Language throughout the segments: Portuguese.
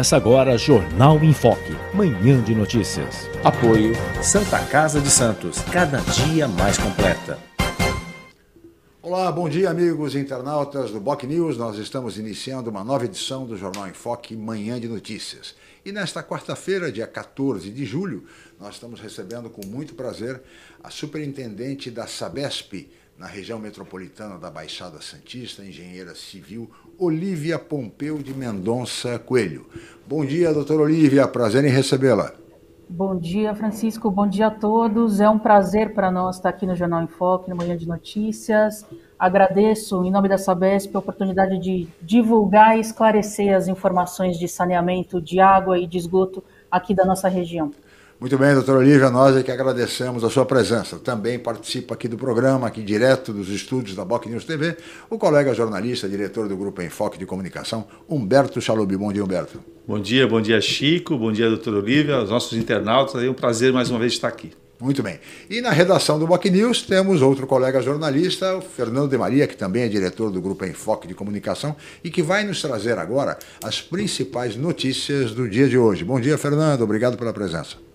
Começa agora Jornal em Foque, manhã de notícias. Apoio Santa Casa de Santos, cada dia mais completa. Olá, bom dia, amigos internautas do Boc News. Nós estamos iniciando uma nova edição do Jornal em Foque, manhã de notícias. E nesta quarta-feira, dia 14 de julho, nós estamos recebendo com muito prazer a superintendente da Sabesp, na região metropolitana da Baixada Santista, engenheira civil Olívia Pompeu de Mendonça Coelho. Bom dia, doutora Olívia, prazer em recebê-la. Bom dia, Francisco, bom dia a todos. É um prazer para nós estar aqui no Jornal em Foque, no Manhã de Notícias. Agradeço, em nome da Sabesp, a oportunidade de divulgar e esclarecer as informações de saneamento de água e de esgoto aqui da nossa região. Muito bem, doutora Olivia, nós é que agradecemos a sua presença. Também participa aqui do programa, aqui direto dos estúdios da Boc News TV, o colega jornalista, diretor do Grupo Enfoque de Comunicação, Humberto Chalubi. Bom dia, Humberto. Bom dia, bom dia, Chico, bom dia, doutora Olivia, os nossos internautas. É um prazer mais uma vez estar aqui. Muito bem. E na redação do Boc News temos outro colega jornalista, o Fernando de Maria, que também é diretor do Grupo Enfoque de Comunicação e que vai nos trazer agora as principais notícias do dia de hoje. Bom dia, Fernando. Obrigado pela presença.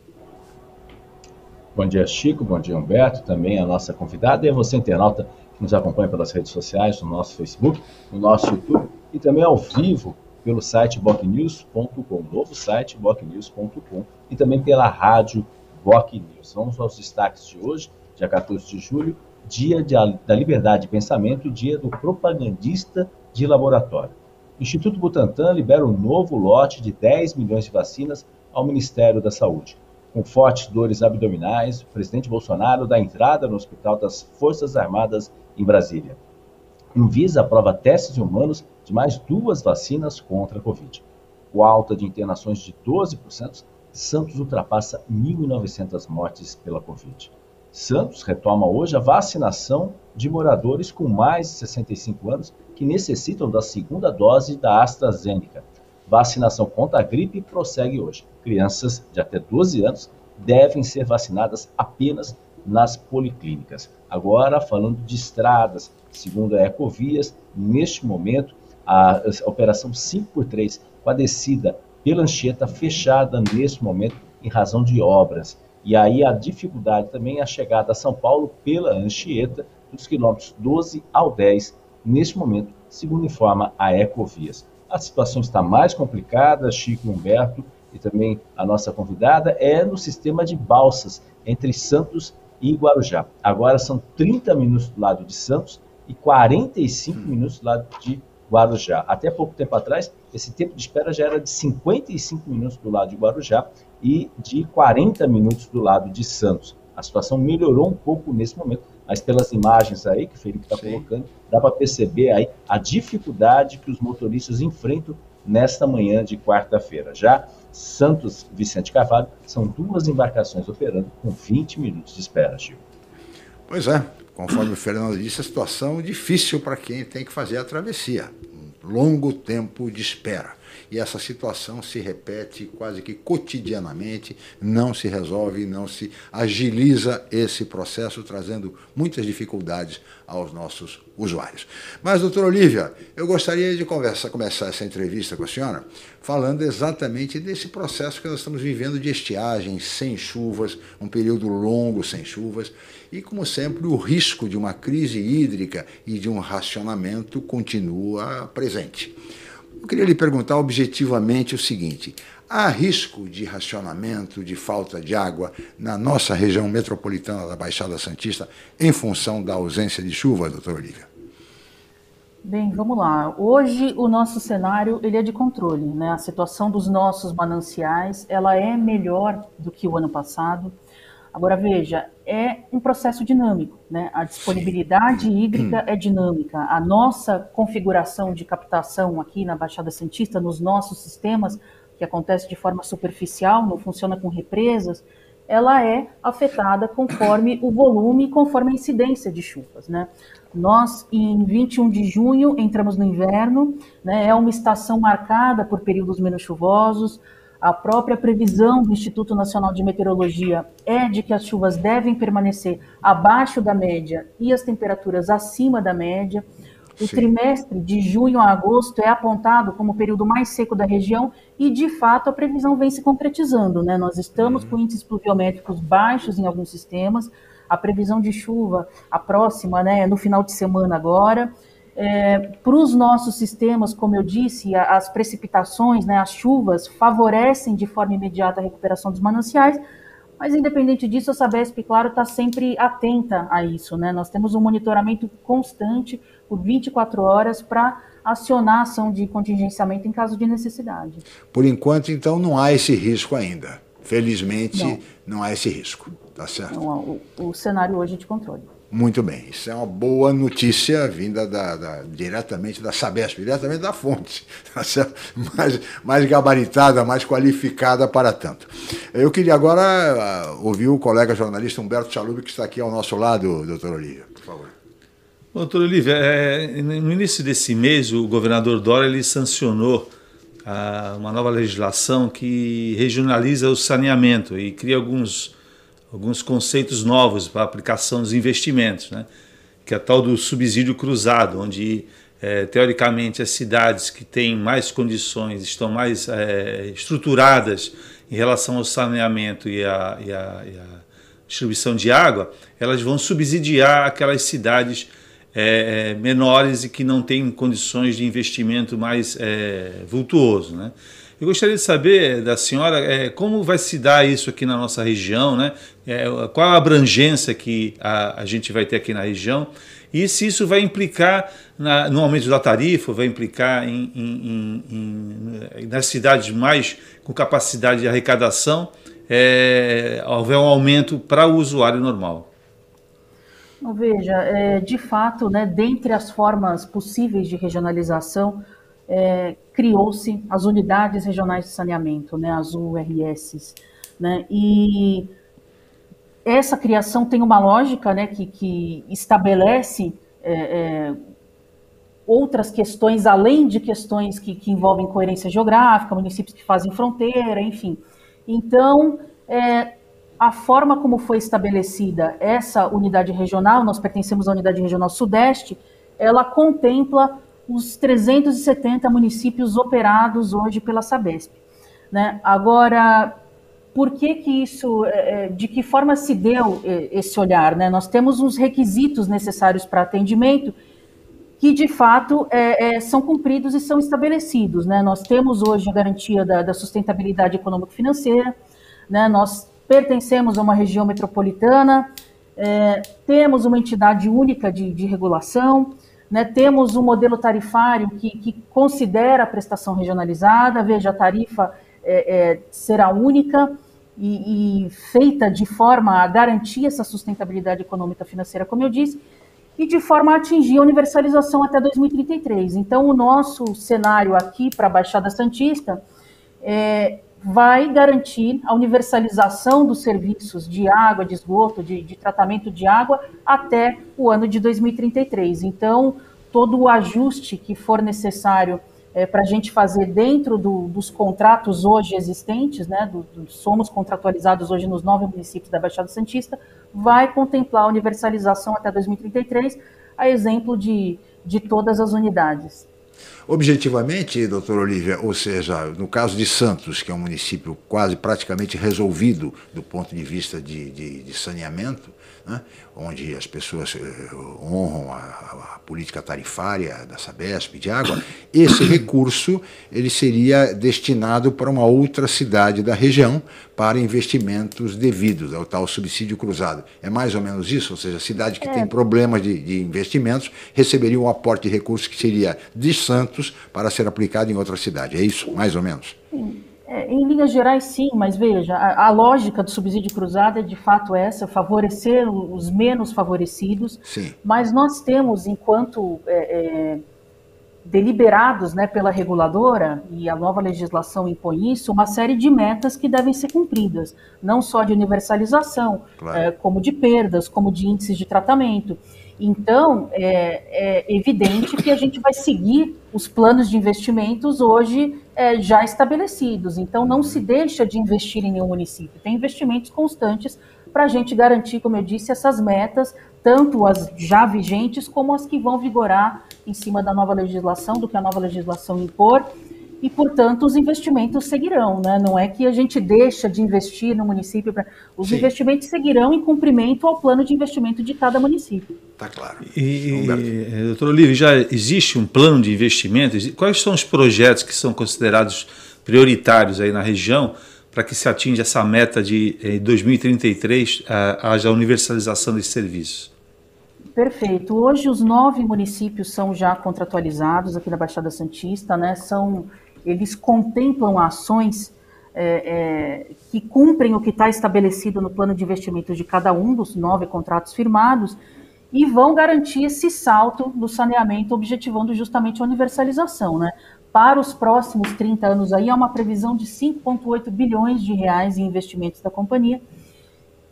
Bom dia, Chico. Bom dia, Humberto. Também a nossa convidada e a você, internauta, que nos acompanha pelas redes sociais, no nosso Facebook, no nosso YouTube e também ao vivo pelo site bocnews.com, novo site bocnews.com e também pela rádio Boc News. Vamos aos destaques de hoje, dia 14 de julho, dia de, da liberdade de pensamento, dia do propagandista de laboratório. O Instituto Butantan libera um novo lote de 10 milhões de vacinas ao Ministério da Saúde com fortes dores abdominais, o presidente Bolsonaro dá entrada no Hospital das Forças Armadas em Brasília. Anvisa aprova testes humanos de mais duas vacinas contra a Covid. Com alta de internações de 12%, Santos ultrapassa 1.900 mortes pela Covid. Santos retoma hoje a vacinação de moradores com mais de 65 anos que necessitam da segunda dose da AstraZeneca. Vacinação contra a gripe prossegue hoje. Crianças de até 12 anos devem ser vacinadas apenas nas policlínicas. Agora, falando de estradas, segundo a Ecovias, neste momento, a, operação 5x3 com a descida pela Anchieta fechada neste momento em razão de obras. E aí a dificuldade também é a chegada a São Paulo pela Anchieta, dos quilômetros 12 ao 10, neste momento, segundo informa a Ecovias. A situação está mais complicada, Chico Humberto e também a nossa convidada, é no sistema de balsas entre Santos e Guarujá. Agora são 30 minutos do lado de Santos e 45 minutos do lado de Guarujá. Até pouco tempo atrás, esse tempo de espera já era de 55 minutos do lado de Guarujá e de 40 minutos do lado de Santos. A situação melhorou um pouco nesse momento, mas pelas imagens aí que o Felipe está colocando, dá para perceber aí a dificuldade que os motoristas enfrentam nesta manhã de quarta-feira. Já Santos Vicente Carvalho são duas embarcações operando com 20 minutos de espera, Gil. Pois é, conforme o Fernando disse, a situação é difícil para quem tem que fazer a travessia. Um longo tempo de espera e essa situação se repete quase que cotidianamente, não se resolve, não se agiliza esse processo, trazendo muitas dificuldades aos nossos usuários. Mas, doutora Olivia, eu gostaria de conversa, começar essa entrevista com a senhora falando exatamente desse processo que nós estamos vivendo de estiagem, sem chuvas, um período longo sem chuvas, e, como sempre, o risco de uma crise hídrica e de um racionamento continua presente. Eu queria lhe perguntar objetivamente o seguinte: há risco de racionamento, de falta de água na nossa região metropolitana da Baixada Santista em função da ausência de chuva, doutor Olívia? Bem, vamos lá. Hoje o nosso cenário ele é de controle, né? A situação dos nossos mananciais ela é melhor do que o ano passado. Agora, veja, é um processo dinâmico, né? A disponibilidade hídrica é dinâmica. A nossa configuração de captação aqui na Baixada Santista, nos nossos sistemas, que acontece de forma superficial, não funciona com represas, ela é afetada conforme o volume, conforme a incidência de chuvas, né? Nós, em 21 de junho, entramos no inverno, né? É uma estação marcada por períodos menos chuvosos, a própria previsão do Instituto Nacional de Meteorologia é de que as chuvas devem permanecer abaixo da média e as temperaturas acima da média. O Sim. trimestre de junho a agosto é apontado como o período mais seco da região e, de fato, a previsão vem se concretizando. Né? Nós estamos uhum. com índices pluviométricos baixos em alguns sistemas. A previsão de chuva, a próxima, né, no final de semana agora. É, para os nossos sistemas, como eu disse, as precipitações, né, as chuvas, favorecem de forma imediata a recuperação dos mananciais, mas independente disso, a Sabesp, claro, está sempre atenta a isso. Né? Nós temos um monitoramento constante por 24 horas para acionar a ação de contingenciamento em caso de necessidade. Por enquanto, então, não há esse risco ainda. Felizmente, não, não há esse risco. Tá certo? Não, o, o cenário hoje de controle. Muito bem, isso é uma boa notícia vinda da, da, diretamente da Sabesp, diretamente da fonte, tá mais, mais gabaritada, mais qualificada para tanto. Eu queria agora uh, ouvir o colega jornalista Humberto Chalub, que está aqui ao nosso lado, doutor Olívia, por favor. Doutor Olívia, é, no início desse mês, o governador Dória ele sancionou uh, uma nova legislação que regionaliza o saneamento e cria alguns alguns conceitos novos para aplicação dos investimentos, né? que é a tal do subsídio cruzado, onde é, teoricamente as cidades que têm mais condições, estão mais é, estruturadas em relação ao saneamento e a, e, a, e a, distribuição de água, elas vão subsidiar aquelas cidades é, é menores e que não têm condições de investimento mais é, vultuoso. Né? Eu gostaria de saber da senhora é, como vai se dar isso aqui na nossa região, né? É, qual a abrangência que a, a, gente vai ter aqui na região e se isso vai implicar na, no aumento da tarifa, vai implicar em, em, em, nas cidades mais com capacidade de arrecadação, é, houver um aumento para o usuário normal. Veja, é, de fato, né, dentre as formas possíveis de regionalização, é, criou-se as unidades regionais de saneamento, né, as URSs, né, e essa criação tem uma lógica, né, que, que estabelece é, é, outras questões além de questões que, que, envolvem coerência geográfica, municípios que fazem fronteira, enfim. Então, é, a forma como foi estabelecida essa unidade regional, nós pertencemos à unidade regional Sudeste, ela contempla os 370 municípios operados hoje pela Sabesp. Né? Agora, por que que isso, é, é, de que forma se deu é, esse olhar? Né? Nós temos uns requisitos necessários para atendimento que, de fato, é, é, são cumpridos e são estabelecidos. Né? Nós temos hoje a garantia da, da sustentabilidade econômico-financeira, né? nós pertencemos a uma região metropolitana, é, temos uma entidade única de, de regulação, né, temos um modelo tarifário que, que, considera a prestação regionalizada, veja, a tarifa é, é, será única e, e, feita de forma a garantir essa sustentabilidade econômica financeira, como eu disse, e de forma a atingir a universalização até 2033. Então, o nosso cenário aqui para a Baixada Santista é, vai garantir a universalização dos serviços de água, de esgoto, de, de tratamento de água até o ano de 2033. Então, todo o ajuste que for necessário é, para a gente fazer dentro do, dos contratos hoje existentes, né, do, do, somos contratualizados hoje nos nove municípios da Baixada Santista, vai contemplar a universalização até 2033, a exemplo de, de todas as unidades. Objetivamente, doutor Olívia, ou seja, no caso de Santos, que é um município quase praticamente resolvido do ponto de vista de, de, de saneamento, né, onde as pessoas eh, honram a, a, política tarifária da Sabesp de água, esse recurso ele seria destinado para uma outra cidade da região para investimentos devidos ao tal subsídio cruzado. É mais ou menos isso? Ou seja, a cidade que é. tem problemas de, de investimentos receberia um aporte de recursos que seria de Santos para ser aplicado em outra cidade. É isso, mais ou menos? É, em linhas gerais, sim, mas veja, a, a, lógica do subsídio cruzado é de fato essa, favorecer os menos favorecidos, sim. mas nós temos, enquanto é, é, deliberados né, pela reguladora, e a nova legislação impõe isso, uma série de metas que devem ser cumpridas, não só de universalização, claro. é, como de perdas, como de índices de tratamento. Então, é, é, evidente que a gente vai seguir os planos de investimentos hoje é, já estabelecidos. Então, não se deixa de investir em nenhum município. Tem investimentos constantes para a gente garantir, como eu disse, essas metas, tanto as já vigentes como as que vão vigorar em cima da nova legislação, do que a nova legislação impor e, portanto, os investimentos seguirão, né? Não é que a gente deixa de investir no município, pra... os Sim. investimentos seguirão em cumprimento ao plano de investimento de cada município. Tá claro. E, e eh, doutor Olívio, já existe um plano de investimento? Quais são os projetos que são considerados prioritários aí na região para que se atinja essa meta de em 2033 haja universalização desses serviços? Perfeito. Hoje os nove municípios são já contratualizados aqui na Baixada Santista, né? São eles contemplam ações é, é, que cumprem o que está estabelecido no plano de investimentos de cada um dos nove contratos firmados e vão garantir esse salto do saneamento, objetivando justamente a universalização. Né? Para os próximos 30 anos, aí, há uma previsão de 5,8 bilhões de reais em investimentos da companhia.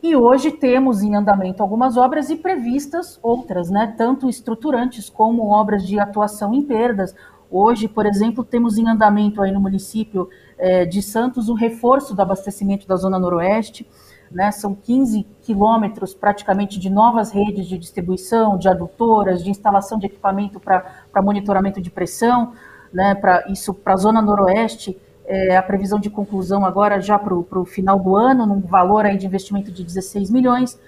E hoje temos em andamento algumas obras e previstas outras, né? tanto estruturantes como obras de atuação em perdas, Hoje, por exemplo, temos em andamento aí no município é, de Santos o reforço do abastecimento da Zona Noroeste. Né, são 15 quilômetros praticamente de novas redes de distribuição, de adutoras, de instalação de equipamento para monitoramento de pressão. Né, pra, isso para a Zona Noroeste, é, a previsão de conclusão agora já para o final do ano, num valor aí de investimento de 16 milhões.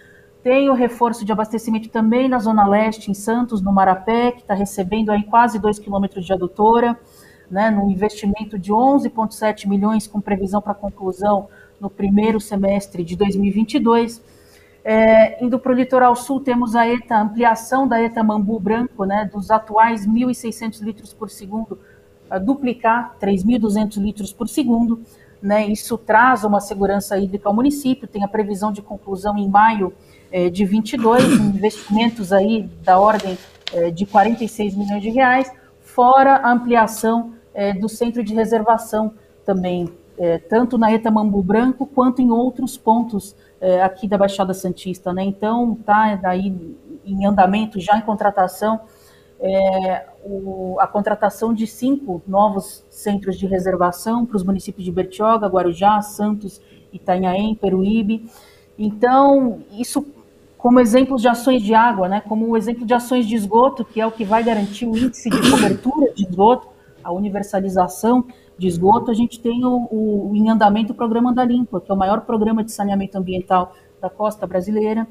Tem o reforço de abastecimento também na Zona Leste, em Santos, no Marapé, que está recebendo aí quase 2 quilômetros de adutora, né, no investimento de 11,7 milhões, com previsão para conclusão no primeiro semestre de 2022. É, indo para o litoral sul, temos a ETA, ampliação da ETA Mambu Branco, né, dos atuais 1.600 litros por segundo, a duplicar 3.200 litros por segundo. Né, isso traz uma segurança hídrica ao município, tem a previsão de conclusão em maio é, de 22, investimentos aí da ordem é, de 46 milhões de reais, fora a ampliação é, do centro de reservação também, tanto na Eta Mambu Branco quanto em outros pontos aqui da Baixada Santista. Né? Então, está aí em andamento, já em contratação, é, o, a contratação de cinco novos centros de reservação para os municípios de Bertioga, Guarujá, Santos, Itanhaém, Peruíbe. Então, isso como exemplos de ações de água, né, como o exemplo de ações de esgoto, que é o que vai garantir o índice de cobertura de esgoto, a universalização de esgoto, a gente tem o, o, em andamento o Programa da Limpa, que é o maior programa de saneamento ambiental da costa brasileira,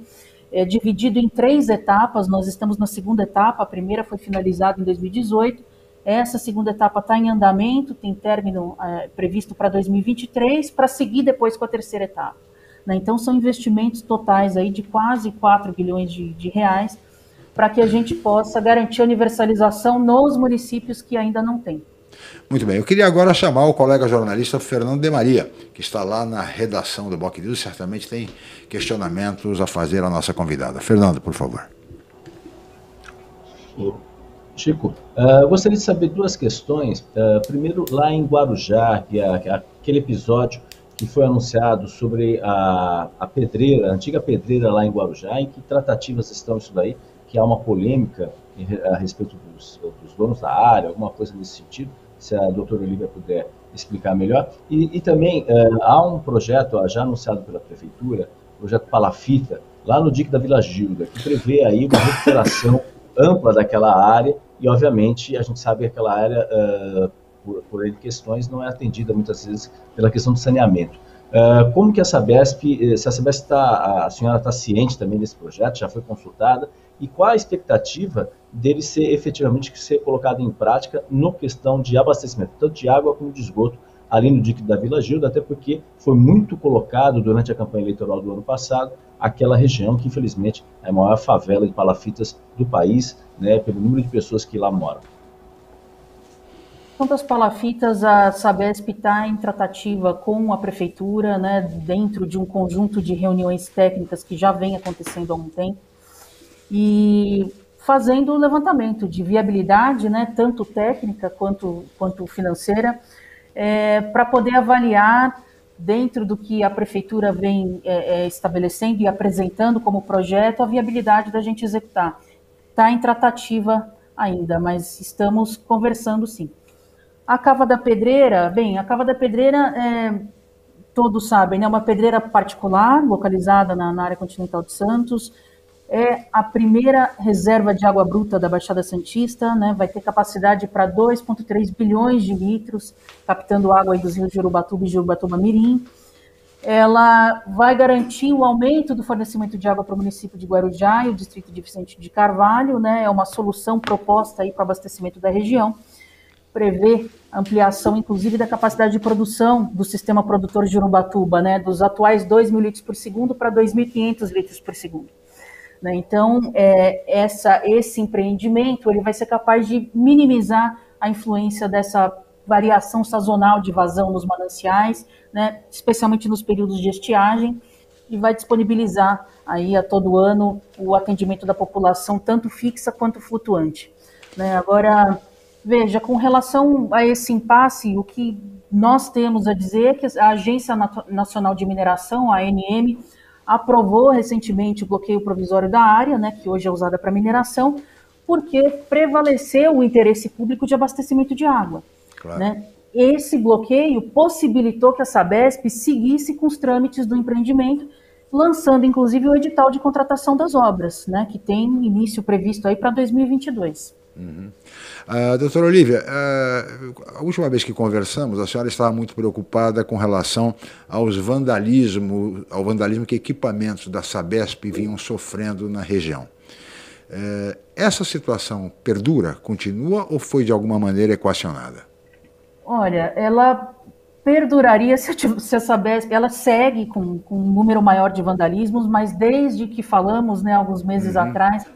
é dividido em três etapas, nós estamos na segunda etapa, a primeira foi finalizada em 2018, essa segunda etapa está em andamento, tem término é, previsto para 2023, para seguir depois com a terceira etapa. Né? Então, são investimentos totais aí de quase 4 bilhões de, de reais para que a gente possa garantir a universalização nos municípios que ainda não têm. Muito bem, eu queria agora chamar o colega jornalista Fernando de Maria, que está lá na redação do Boc News, certamente tem questionamentos a fazer à nossa convidada. Fernando, por favor. Chico, uh, gostaria de saber duas questões. Uh, primeiro, lá em Guarujá, que é, que aquele episódio que foi anunciado sobre a, a pedreira, a antiga pedreira lá em Guarujá, em que tratativas estão isso daí, que há uma polêmica a respeito dos, dos donos da área, alguma coisa nesse sentido, se a doutora Olivia puder explicar melhor. E, e também é, há um projeto já anunciado pela prefeitura, projeto Palafita, lá no DIC da Vila Gilda, que prevê aí uma recuperação ampla daquela área e, obviamente, a gente sabe que aquela área uh, por, por questões, não é atendida muitas vezes pela questão do saneamento. Uh, como que a Sabesp, eh, se a Sabesp está, a senhora está ciente também desse projeto, já foi consultada, e qual a expectativa dele ser efetivamente ser colocado em prática no questão de abastecimento, tanto de água como de esgoto, ali no dique da Vila Gilda, até porque foi muito colocado durante a campanha eleitoral do ano passado, aquela região que infelizmente é a maior favela de palafitas do país, né, pelo número de pessoas que lá moram. Quanto às palafitas, a Sabesp está em tratativa com a prefeitura, né, dentro de um conjunto de reuniões técnicas que já vem acontecendo há um tempo, e fazendo o levantamento de viabilidade, né, tanto técnica quanto, quanto financeira, é, para poder avaliar dentro do que a prefeitura vem é, é, estabelecendo e apresentando como projeto a viabilidade da gente executar. Está em tratativa ainda, mas estamos conversando sim. A Cava da Pedreira, bem, a Cava da Pedreira, é, todos sabem, é né, uma pedreira particular, localizada na, na, área continental de Santos, é a primeira reserva de água bruta da Baixada Santista, né, vai ter capacidade para 2,3 bilhões de litros, captando água dos rios de Urubatuba e Jurubatuba Mirim. Ela vai garantir o aumento do fornecimento de água para o município de Guarujá e o distrito de Vicente de Carvalho, né, é uma solução proposta para o abastecimento da região prevê ampliação, inclusive, da capacidade de produção do sistema produtor de Urubatuba, né, dos atuais 2 mil litros por segundo para 2.500 litros por segundo. Né, então, é, essa, esse empreendimento ele vai ser capaz de minimizar a influência dessa variação sazonal de vazão nos mananciais, né, especialmente nos períodos de estiagem, e vai disponibilizar aí a todo ano o atendimento da população, tanto fixa quanto flutuante. Né, agora, Veja, com relação a esse impasse, o que nós temos a dizer é que a Agência Nacional de Mineração, a ANM, aprovou recentemente o bloqueio provisório da área, né, que hoje é usada para mineração, porque prevaleceu o interesse público de abastecimento de água. Claro. Né? Esse bloqueio possibilitou que a Sabesp seguisse com os trâmites do empreendimento, lançando inclusive o edital de contratação das obras, né, que tem início previsto aí para 2022. Uhum. Uh, doutora Olivia, uh, a última vez que conversamos, a senhora estava muito preocupada com relação aos vandalismo, ao vandalismo que equipamentos da Sabesp vinham sofrendo na região. Uh, essa situação perdura, continua ou foi de alguma maneira equacionada? Olha, ela perduraria se a, se a Sabesp, ela segue com, com, um número maior de vandalismos, mas desde que falamos, né, alguns meses uhum. atrás,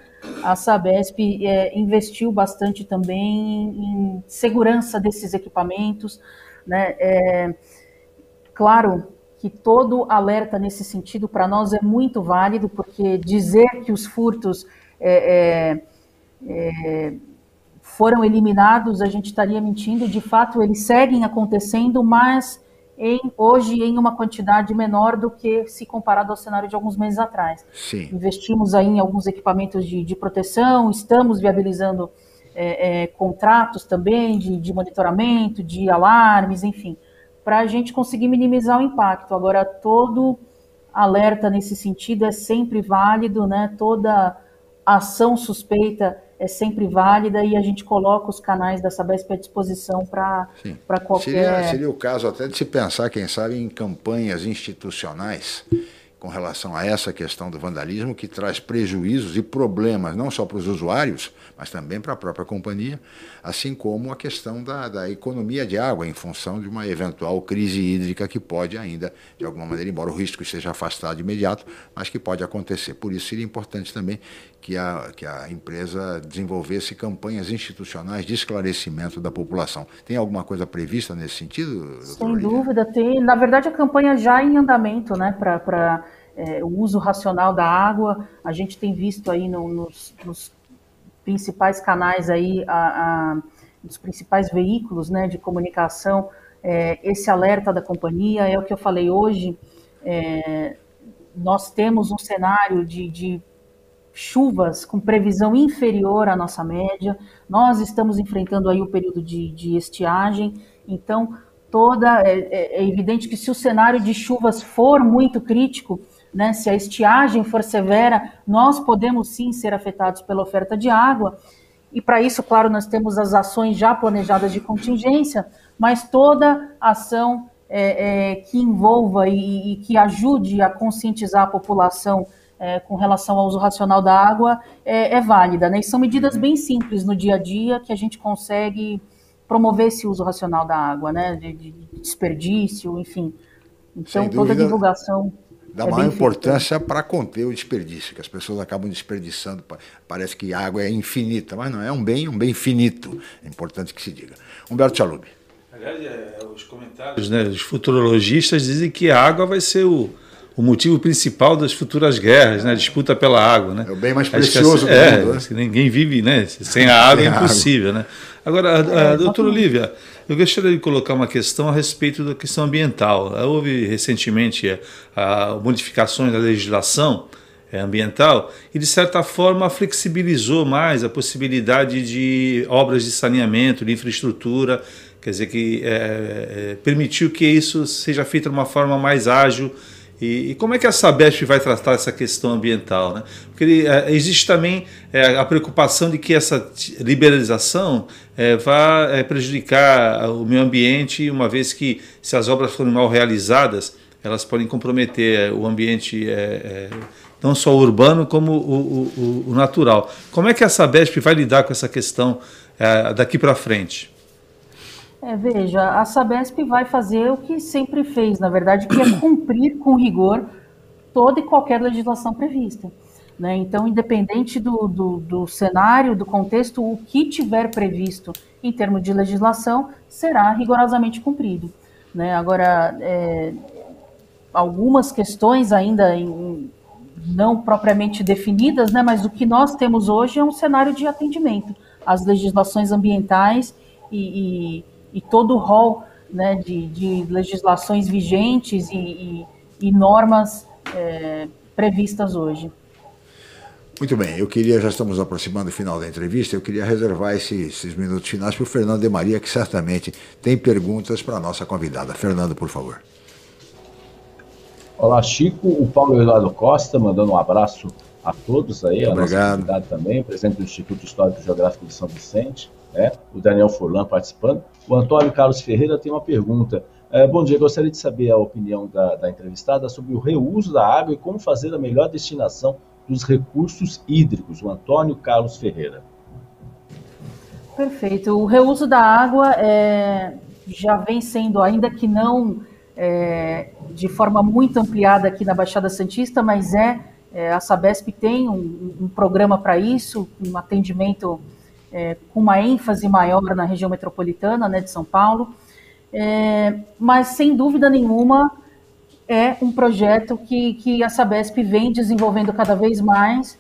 a Sabesp é, investiu bastante também em segurança desses equipamentos. Né? É, claro que todo alerta nesse sentido para nós é muito válido, porque dizer que os furtos é, é, é foram eliminados, a gente estaria mentindo. De fato, eles seguem acontecendo, mas em, hoje em uma quantidade menor do que se comparado ao cenário de alguns meses atrás. Sim. Investimos aí em alguns equipamentos de, de proteção, estamos viabilizando é, é, contratos também de, de, monitoramento, de alarmes, enfim, para a gente conseguir minimizar o impacto. Agora, todo alerta nesse sentido é sempre válido, né? toda ação suspeita é sempre válida e a gente coloca os canais da Sabesp à disposição para qualquer... Seria, seria o caso até de se pensar, quem sabe, em campanhas institucionais com relação a essa questão do vandalismo, que traz prejuízos e problemas não só para os usuários, mas também para a própria companhia, assim como a questão da, da economia de água, em função de uma eventual crise hídrica que pode ainda, de alguma maneira, embora o risco esteja afastado de imediato, mas que pode acontecer. Por isso seria importante também que a, que a empresa desenvolvesse campanhas institucionais de esclarecimento da população. Tem alguma coisa prevista nesse sentido? Sem dúvida, tem. Na verdade, a campanha já é em andamento, né, para é, o uso racional da água. A gente tem visto aí no, nos, nos, principais canais aí, a, a, dos principais veículos, né, de comunicação, é, esse alerta da companhia. É o que eu falei hoje. É, nós temos um cenário de, de chuvas com previsão inferior à nossa média. Nós estamos enfrentando aí o período de, de estiagem, então toda é, é, é, evidente que se o cenário de chuvas for muito crítico, né, se a estiagem for severa, nós podemos sim ser afetados pela oferta de água. E para isso, claro, nós temos as ações já planejadas de contingência, mas toda ação é, é, que envolva e, e que ajude a conscientizar a população é, com relação ao uso racional da água é, é, válida, né? E são medidas bem simples no dia a dia que a gente consegue promover esse uso racional da água, né? De, de desperdício, enfim. Então, toda a divulgação da é maior importância para conter o desperdício, que as pessoas acabam desperdiçando. Parece que a água é infinita, mas não é um bem, um bem finito. É importante que se diga. Humberto Chalub. Aliás, é, os comentários, né, os futurologistas dizem que a água vai ser o, o motivo principal das futuras guerras, né? A disputa pela água, né? É o bem mais precioso que, é, do mundo, né? Ninguém vive, né? Sem a água é impossível, né? Agora, a, a, a doutora Olivia, eu gostaria de colocar uma questão a respeito da questão ambiental. Houve recentemente a, a modificações da legislação é, ambiental e, de certa forma, flexibilizou mais a possibilidade de obras de saneamento, de infraestrutura, quer dizer, que é, é, permitiu que isso seja feito de uma forma mais ágil e, e, como é que a Sabesp vai tratar essa questão ambiental? Né? Porque é, existe também é, a preocupação de que essa liberalização é, vá é, prejudicar o meio ambiente, uma vez que, se as obras forem mal realizadas, elas podem comprometer é, o ambiente é, não só urbano, como o, o, o, natural. Como é que a Sabesp vai lidar com essa questão daqui para frente? É, veja, a Sabesp vai fazer o que sempre fez, na verdade, que é cumprir com rigor toda e qualquer legislação prevista. Né? Então, independente do, do, do, cenário, do contexto, o que tiver previsto em termos de legislação será rigorosamente cumprido. Né? Agora, é, algumas questões ainda em, não propriamente definidas, né? mas o que nós temos hoje é um cenário de atendimento às legislações ambientais e, e e todo o rol né, de, de legislações vigentes e, e, e normas é, previstas hoje. Muito bem, eu queria, já estamos aproximando do final da entrevista, eu queria reservar esses, esses minutos finais para o Fernando de Maria, que certamente tem perguntas para a nossa convidada. Fernando, por favor. Olá, Chico. O Paulo Eduardo Costa, mandando um abraço a todos aí, Muito a obrigado. nossa convidada também, presidente do Instituto Histórico e Geográfico de São Vicente né? o Daniel Furlan participando. O Antônio Carlos Ferreira tem uma pergunta. É, bom dia, gostaria de saber a opinião da, da, entrevistada sobre o reuso da água e como fazer a melhor destinação dos recursos hídricos. O Antônio Carlos Ferreira. Perfeito. O reuso da água é, já vem sendo, ainda que não é, de forma muito ampliada aqui na Baixada Santista, mas é, é a Sabesp tem um, um programa para isso, um atendimento é, com uma ênfase maior na região metropolitana né, de São Paulo, é, mas sem dúvida nenhuma é um projeto que, que a Sabesp vem desenvolvendo cada vez mais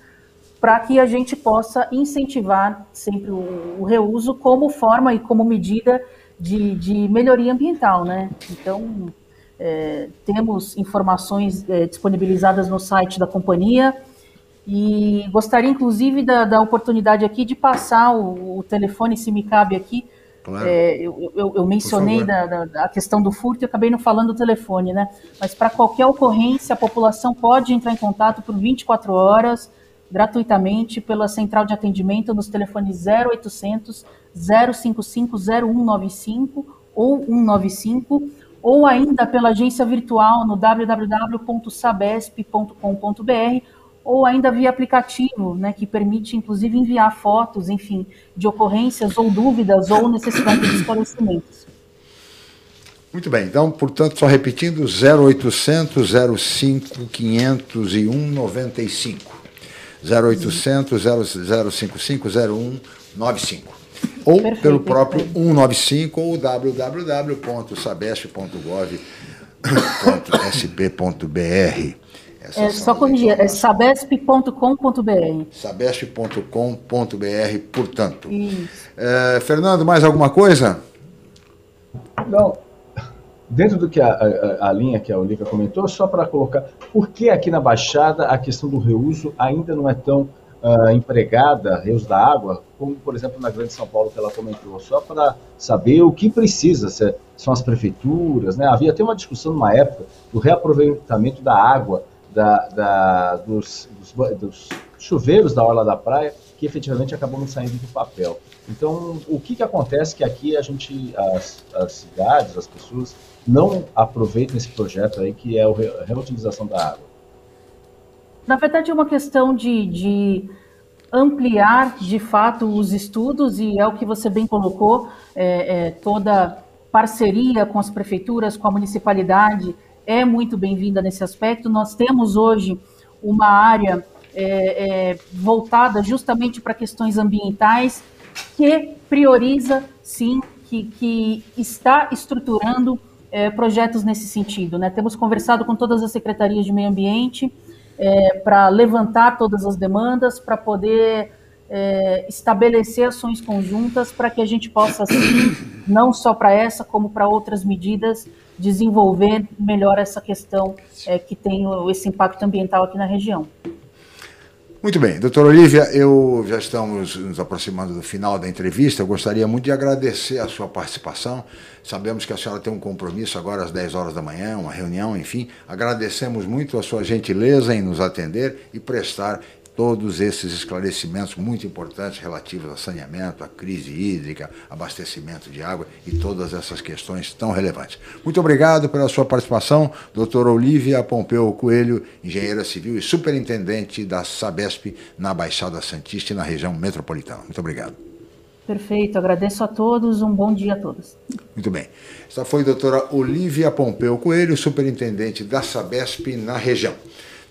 para que a gente possa incentivar sempre o, o, reuso como forma e como medida de, de melhoria ambiental, né? Então, é, temos informações é, disponibilizadas no site da companhia, e gostaria, inclusive, da, da oportunidade aqui de passar o, o, telefone, se me cabe aqui. Claro. É, eu, eu, eu, mencionei da, da, a questão do furto e acabei não falando o telefone, né? Mas para qualquer ocorrência, a população pode entrar em contato por 24 horas, gratuitamente, pela central de atendimento nos telefones 0800 055 0195 ou 195, ou ainda pela agência virtual no www.sabesp.com.br ou ainda via aplicativo, né, que permite inclusive enviar fotos, enfim, de ocorrências ou dúvidas ou necessidade de esclarecimentos. Muito bem, então, portanto, só repetindo, 0800 05 501 95. 0800 055 0195. Ou perfeito, pelo próprio perfeito. 195 ou www.sabesp.gov.sp.br. É, só corrigir, é sabesp.com.br. Sabesp.com.br, portanto. É, Fernando, mais alguma coisa? Não. Dentro do que a, a, a linha que a Olivia comentou, só para colocar, por que aqui na Baixada a questão do reuso ainda não é tão uh, empregada, reuso da água, como, por exemplo, na Grande São Paulo que ela comentou, só para saber o que precisa, se são as prefeituras, né? Havia até uma discussão numa época do reaproveitamento da água da, da, dos, dos, dos, chuveiros da orla da praia que efetivamente acabam saindo do papel. Então, o que, que acontece que aqui a gente, as, as cidades, as pessoas, não aproveitam esse projeto aí que é a reutilização da água? Na verdade, é uma questão de, de ampliar de fato os estudos e é o que você bem colocou, é, é, toda parceria com as prefeituras, com a municipalidade, é muito bem-vinda nesse aspecto. Nós temos hoje uma área é, é, voltada justamente para questões ambientais que prioriza, sim, que, que está estruturando é, projetos nesse sentido. Né? Temos conversado com todas as secretarias de meio ambiente é, para levantar todas as demandas, para poder é, estabelecer ações conjuntas para que a gente possa, assim, não só para essa, como para outras medidas, desenvolver melhor essa questão é, que tem esse impacto ambiental aqui na região. Muito bem, doutora Olivia, eu já estamos nos aproximando do final da entrevista. Eu gostaria muito de agradecer a sua participação. Sabemos que a senhora tem um compromisso agora às 10 horas da manhã, uma reunião, enfim. Agradecemos muito a sua gentileza em nos atender e prestar todos esses esclarecimentos muito importantes relativos a saneamento, à crise hídrica, abastecimento de água e todas essas questões tão relevantes. Muito obrigado pela sua participação, doutora Olivia Pompeu Coelho, engenheira civil e superintendente da Sabesp na Baixada Santista e na região metropolitana. Muito obrigado. Perfeito, agradeço a todos, um bom dia a todos. Muito bem. Esta foi a doutora Olivia Pompeu Coelho, superintendente da Sabesp na região.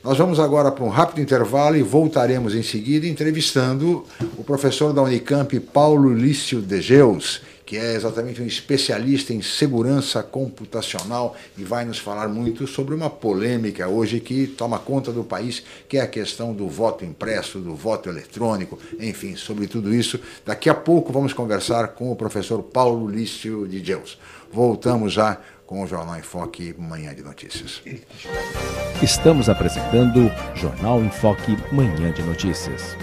Nós vamos agora para um rápido intervalo e voltaremos em seguida entrevistando o professor da Unicamp, Paulo Lício de Geus, que é exatamente um especialista em segurança computacional e vai nos falar muito sobre uma polêmica hoje que toma conta do país, que é a questão do voto impresso, do voto eletrônico, enfim, sobre tudo isso. Daqui a pouco vamos conversar com o professor Paulo Lício de Geus. Voltamos já com o Jornal em Foque Manhã de Notícias. Estamos apresentando Jornal em Foque Manhã de Notícias.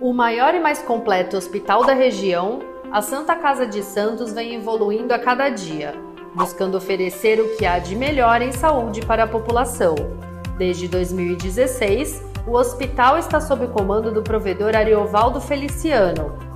O maior e mais completo hospital da região, a Santa Casa de Santos vem evoluindo a cada dia, buscando oferecer o que há de melhor em saúde para a população. Desde 2016, o hospital está sob o comando do provedor Ariovaldo Feliciano,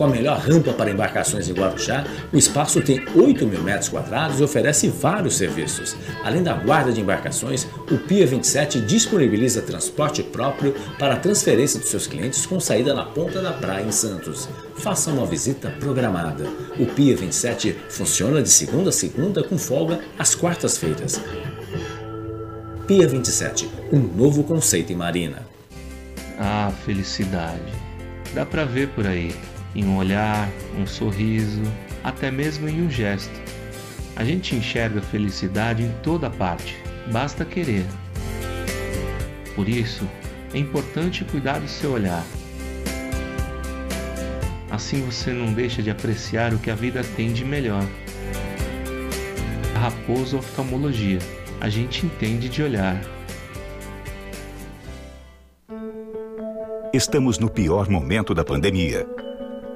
com a melhor rampa para embarcações em Guarujá, o espaço tem 8 mil metros quadrados e oferece vários serviços. Além da guarda de embarcações, o Pia 27 disponibiliza transporte próprio para a transferência dos seus clientes com saída na ponta da praia em Santos. Faça uma visita programada. O Pia 27 funciona de segunda a segunda com folga às quartas-feiras. Pia 27, um novo conceito em marina. Ah, felicidade. Dá pra ver por aí em um olhar, um sorriso, até mesmo em um gesto. A gente enxerga felicidade em toda parte, basta querer. Por isso, é importante cuidar do seu olhar. Assim você não deixa de apreciar o que a vida tem de melhor. Raposo Oftalmologia, a gente entende de olhar. Estamos no pior momento da pandemia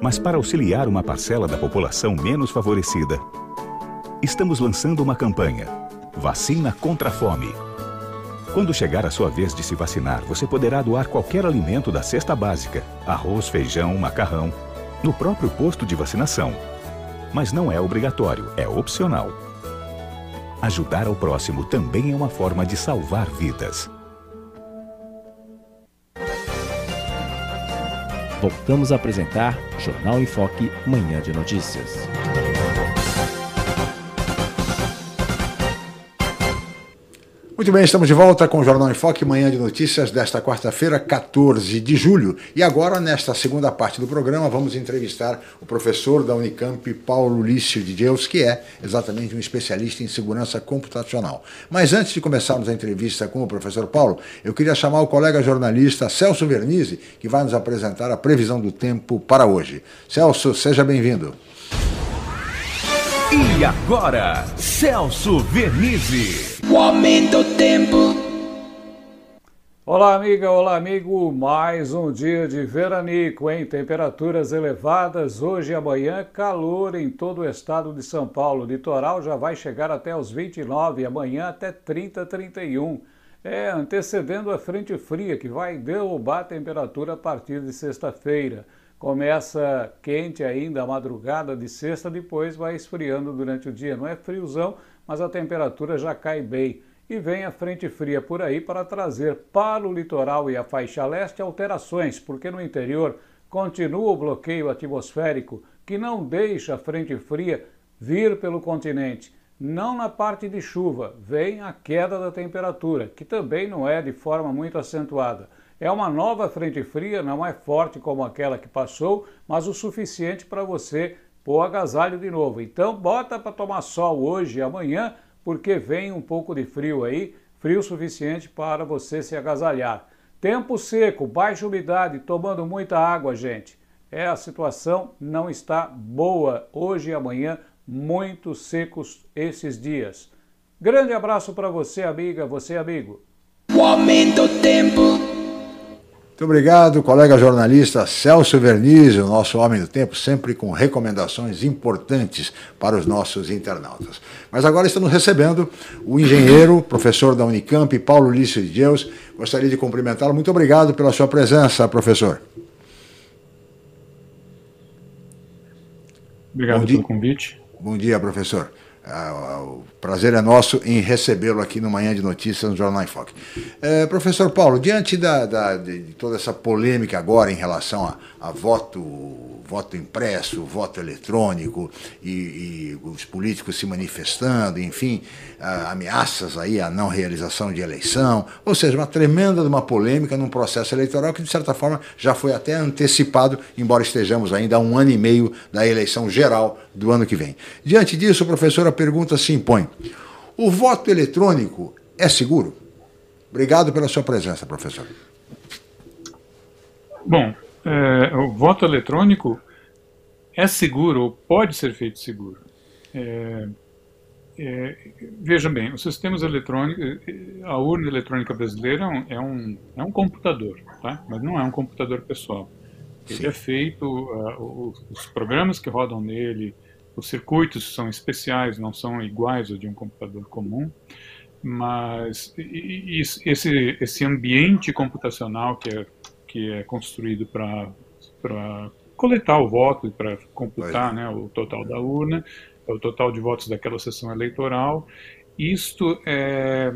mas para auxiliar uma parcela da população menos favorecida. Estamos lançando uma campanha: Vacina contra a Fome. Quando chegar a sua vez de se vacinar, você poderá doar qualquer alimento da cesta básica, arroz, feijão, macarrão, no próprio posto de vacinação. Mas não é obrigatório, é opcional. Ajudar ao próximo também é uma forma de salvar vidas. Voltamos a apresentar Jornal em Foque, Manhã de Notícias. Muito bem, estamos de volta com o Jornal em Foque, manhã de notícias desta quarta-feira, 14 de julho. E agora, nesta segunda parte do programa, vamos entrevistar o professor da Unicamp, Paulo Lício de Deus, que é exatamente um especialista em segurança computacional. Mas antes de começarmos a entrevista com o professor Paulo, eu queria chamar o colega jornalista Celso Vernizzi, que vai nos apresentar a previsão do tempo para hoje. Celso, seja bem-vindo. E agora, Celso Vernizzi. O aumento do tempo. Olá, amiga, olá, amigo. Mais um dia de veranico, em temperaturas elevadas. Hoje e amanhã, calor em todo o estado de São Paulo. O litoral já vai chegar até os 29, amanhã até 30, 31. É, antecedendo a frente fria que vai derrubar a temperatura a partir de sexta-feira. Começa quente ainda a madrugada de sexta, depois vai esfriando durante o dia. Não é friozão, mas a temperatura já cai bem. E vem a frente fria por aí para trazer para o litoral e a faixa leste alterações, porque no interior continua o bloqueio atmosférico que não deixa a frente fria vir pelo continente. Não na parte de chuva, vem a queda da temperatura, que também não é de forma muito acentuada. É uma nova frente fria, não é forte como aquela que passou, mas o suficiente para você pôr agasalho de novo. Então bota para tomar sol hoje e amanhã, porque vem um pouco de frio aí, frio suficiente para você se agasalhar. Tempo seco, baixa umidade, tomando muita água, gente. É a situação não está boa hoje e amanhã, muito secos esses dias. Grande abraço para você, amiga, você, amigo. O aumento tempo. Muito obrigado, colega jornalista Celso Vernizzi, o nosso homem do tempo, sempre com recomendações importantes para os nossos internautas. Mas agora estamos recebendo o engenheiro, professor da Unicamp, Paulo Lício de Deus. Gostaria de cumprimentá-lo. Muito obrigado pela sua presença, professor. Obrigado pelo convite. Bom dia, professor. Ah, o prazer é nosso em recebê-lo aqui no Manhã de Notícias no Jornal em Foque. É, professor Paulo, diante da, da, de toda essa polêmica agora em relação a, a voto voto impresso, voto eletrônico e, e os políticos se manifestando, enfim, ameaças aí à não realização de eleição, ou seja, uma tremenda uma polêmica num processo eleitoral que de certa forma já foi até antecipado, embora estejamos ainda a um ano e meio da eleição geral do ano que vem. Diante disso, professor, a pergunta se impõe: o voto eletrônico é seguro? Obrigado pela sua presença, professor. Bom, é, o voto eletrônico é seguro ou pode ser feito seguro. É, é, veja bem, os sistemas eletrônicos, a urna eletrônica brasileira é um, é um computador, tá? mas não é um computador pessoal. Ele Sim. é feito, uh, os, os, programas que rodam nele, os circuitos são especiais, não são iguais aos de um computador comum, mas esse, esse ambiente computacional que é que é construído para coletar o voto e para computar né, o total da urna, o total de votos daquela sessão eleitoral. Isto é,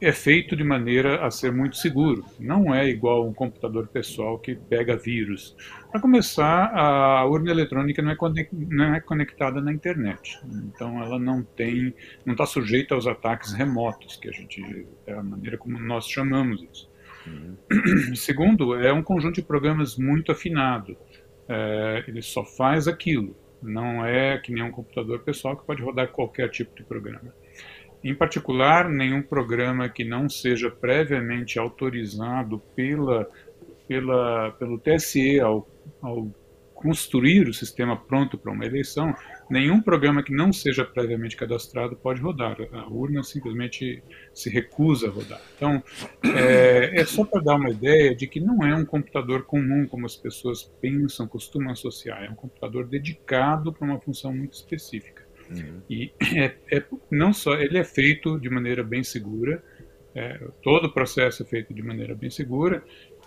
é feito de maneira a ser muito seguro. Não é igual um computador pessoal que pega vírus. Para começar, a urna eletrônica não é, não é conectada na internet. Então, ela não tem, não está sujeita aos ataques remotos, que a gente é a maneira como nós chamamos isso. Uhum. Segundo, é um conjunto de programas muito afinado. É, ele só faz aquilo. Não é que nem um computador pessoal que pode rodar qualquer tipo de programa. Em particular, nenhum programa que não seja previamente autorizado pela, pela, pelo TSE ao, ao construir o sistema pronto para uma eleição, nenhum programa que não seja previamente cadastrado pode rodar. A urna simplesmente se recusa a rodar. Então, é, é só para dar uma ideia de que não é um computador comum como as pessoas pensam, costumam associar. É um computador dedicado para uma função muito específica. Uhum. E é, é, não só ele é feito de maneira bem segura, é, todo o processo é feito de maneira bem segura,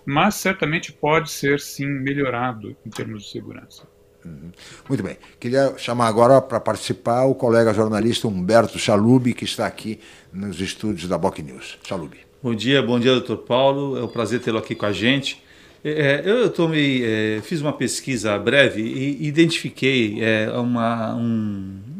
mas certamente pode ser sim melhorado em termos de segurança. Uhum. Muito bem. Queria chamar agora para participar o colega jornalista Humberto Chalubi, que está aqui nos estúdios da Boc News. Chalubi. Bom dia, bom dia, doutor Paulo. É um prazer tê-lo aqui com a gente. É, eu tomei, é, fiz uma pesquisa breve e identifiquei é, uma, um, um,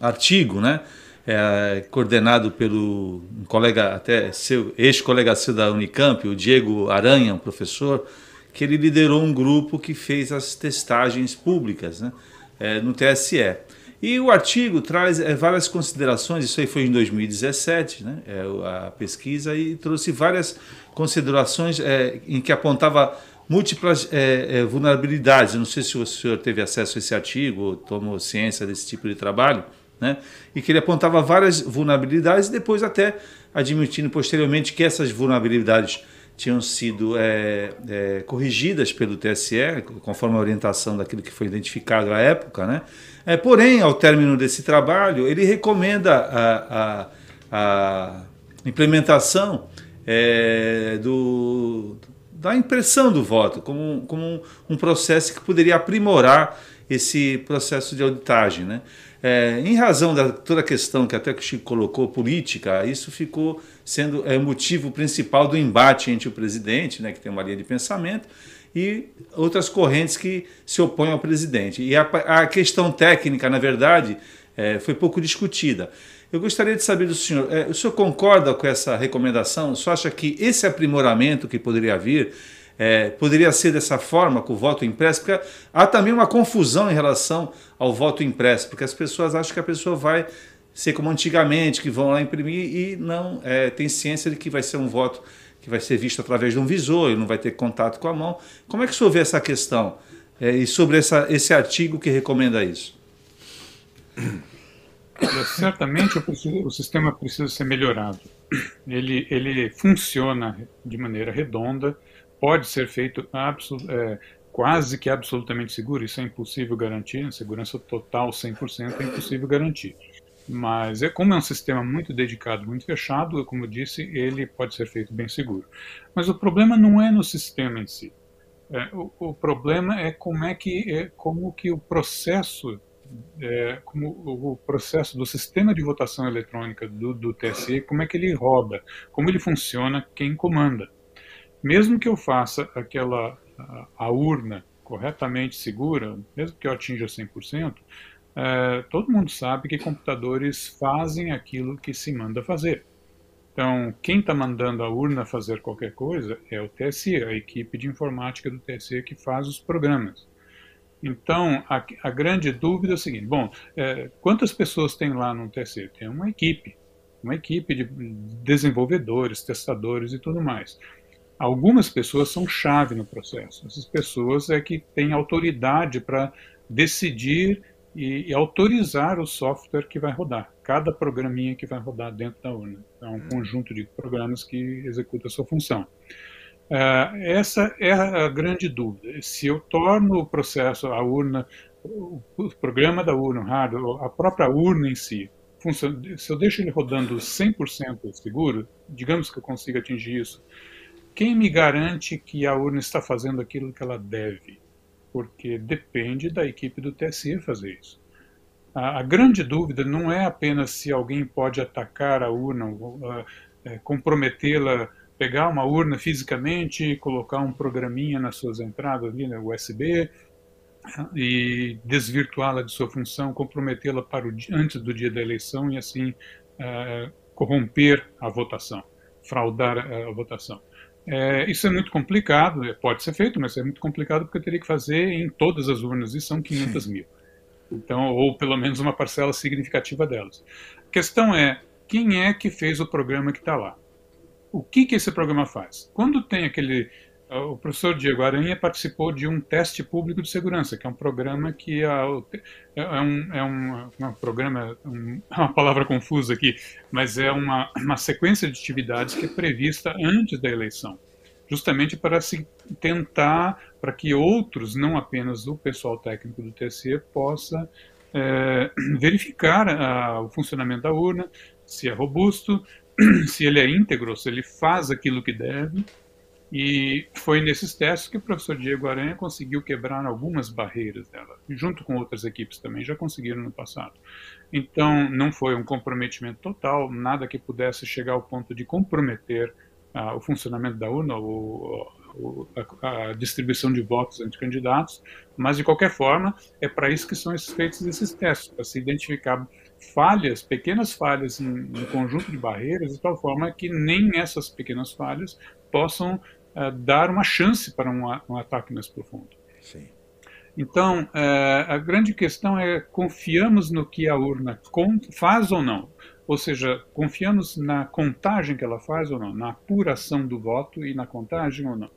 artigo, né, é, coordenado pelo um colega, até seu ex-colega seu da Unicamp, o Diego Aranha, um professor, que ele liderou um grupo que fez as testagens públicas né, é, no TSE. E o artigo traz é, várias considerações, isso aí foi em 2017, né, é, a pesquisa, e trouxe várias considerações é, em que apontava múltiplas é, é, vulnerabilidades. não sei se o senhor teve acesso a esse artigo ou tomou ciência desse tipo de trabalho, né, e que ele apontava várias vulnerabilidades depois até admitindo posteriormente que essas vulnerabilidades tinham sido é, é, corrigidas pelo TSE, conforme a orientação daquilo que foi identificado à época. Né? É, porém, ao término desse trabalho, ele recomenda a, a, a implementação é, do, da impressão do voto, como, como um, processo que poderia aprimorar esse processo de auditagem. Né? É, em razão da toda a questão que até que o Chico colocou, política, isso ficou sendo é, motivo principal do embate entre o presidente, né, que tem uma linha de pensamento, e outras correntes que se opõem ao presidente. E a, a questão técnica, na verdade, é, foi pouco discutida. Eu gostaria de saber do senhor, é, o senhor concorda com essa recomendação? O senhor acha que esse aprimoramento que poderia vir é, poderia ser dessa forma, com o voto impresso? Porque há também uma confusão em relação ao voto impresso, porque as pessoas acham que a pessoa vai ser como antigamente, que vão lá imprimir e não é, tem ciência de que vai ser um voto que vai ser visto através de um visor, ele não vai ter contato com a mão. Como é que o senhor vê essa questão? É, e sobre essa, esse artigo que recomenda isso? Certamente o, sistema precisa ser melhorado. Ele, ele funciona de maneira redonda, pode ser feito é, quase que absolutamente seguro, isso é impossível garantir, segurança total 100% é impossível garantir. Mas é como é um sistema muito dedicado, muito fechado, como eu disse, ele pode ser feito bem seguro. Mas o problema não é no sistema em si. É, o, o, problema é como é que é, como que o processo é, como o processo do sistema de votação eletrônica do, do TSE, como é que ele roda, como ele funciona, quem comanda. Mesmo que eu faça aquela a, a urna corretamente segura, mesmo que eu atinja 100%, é, todo mundo sabe que computadores fazem aquilo que se manda fazer. Então, quem está mandando a urna fazer qualquer coisa é o TSE, a equipe de informática do TSE que faz os programas. Então, a, a grande dúvida é o seguinte: bom, é, quantas pessoas tem lá no TSE? Tem uma equipe, uma equipe de desenvolvedores, testadores e tudo mais. Algumas pessoas são chave no processo. Essas pessoas é que têm autoridade para decidir e, e, autorizar o software que vai rodar, cada programinha que vai rodar dentro da urna. É um conjunto de programas que executa a sua função. Uh, essa é a grande dúvida. Se eu torno o processo, a urna, o, o programa da urna, o hardware, a própria urna em si, se eu deixo ele rodando 100% seguro, digamos que eu consiga atingir isso, quem me garante que a urna está fazendo aquilo que ela deve? porque depende da equipe do TSE fazer isso. A, a grande dúvida não é apenas se alguém pode atacar a urna, uh, é, comprometê-la, pegar uma urna fisicamente, colocar um programinha nas suas entradas ali, né, USB, e desvirtuá-la de sua função, comprometê-la para o dia, antes do dia da eleição e assim uh, corromper a votação, fraudar a, a votação. É, isso é muito complicado, é, pode ser feito, mas é muito complicado porque eu teria que fazer em todas as urnas, e são 500 mil. Então, ou pelo menos uma parcela significativa delas. A questão é, quem é que fez o programa que está lá? O que, que esse programa faz? Quando tem aquele o professor Diego Aranha participou de um teste público de segurança, que é um programa que é, é um, é um, um programa, um, é uma palavra confusa aqui, mas é uma, uma sequência de atividades que é prevista antes da eleição, justamente para se tentar, para que outros, não apenas o pessoal técnico do TSE, possa é, verificar a, o funcionamento da urna, se é robusto, se ele é íntegro, se ele faz aquilo que deve, e foi nesses testes que o professor Diego Aranha conseguiu quebrar algumas barreiras dela, junto com outras equipes também já conseguiram no passado. Então, não foi um comprometimento total, nada que pudesse chegar ao ponto de comprometer uh, o funcionamento da urna ou, ou a, a, distribuição de votos entre candidatos, mas de qualquer forma, é para isso que são feitos esses testes, para se identificar falhas, pequenas falhas em conjunto de barreiras, de tal forma que nem essas pequenas falhas possam uh, dar uma chance para um, um ataque mais profundo. Sim. Então, uh, a grande questão é: confiamos no que a urna faz ou não? Ou seja, confiamos na contagem que ela faz ou não, na apuração do voto e na contagem ou não.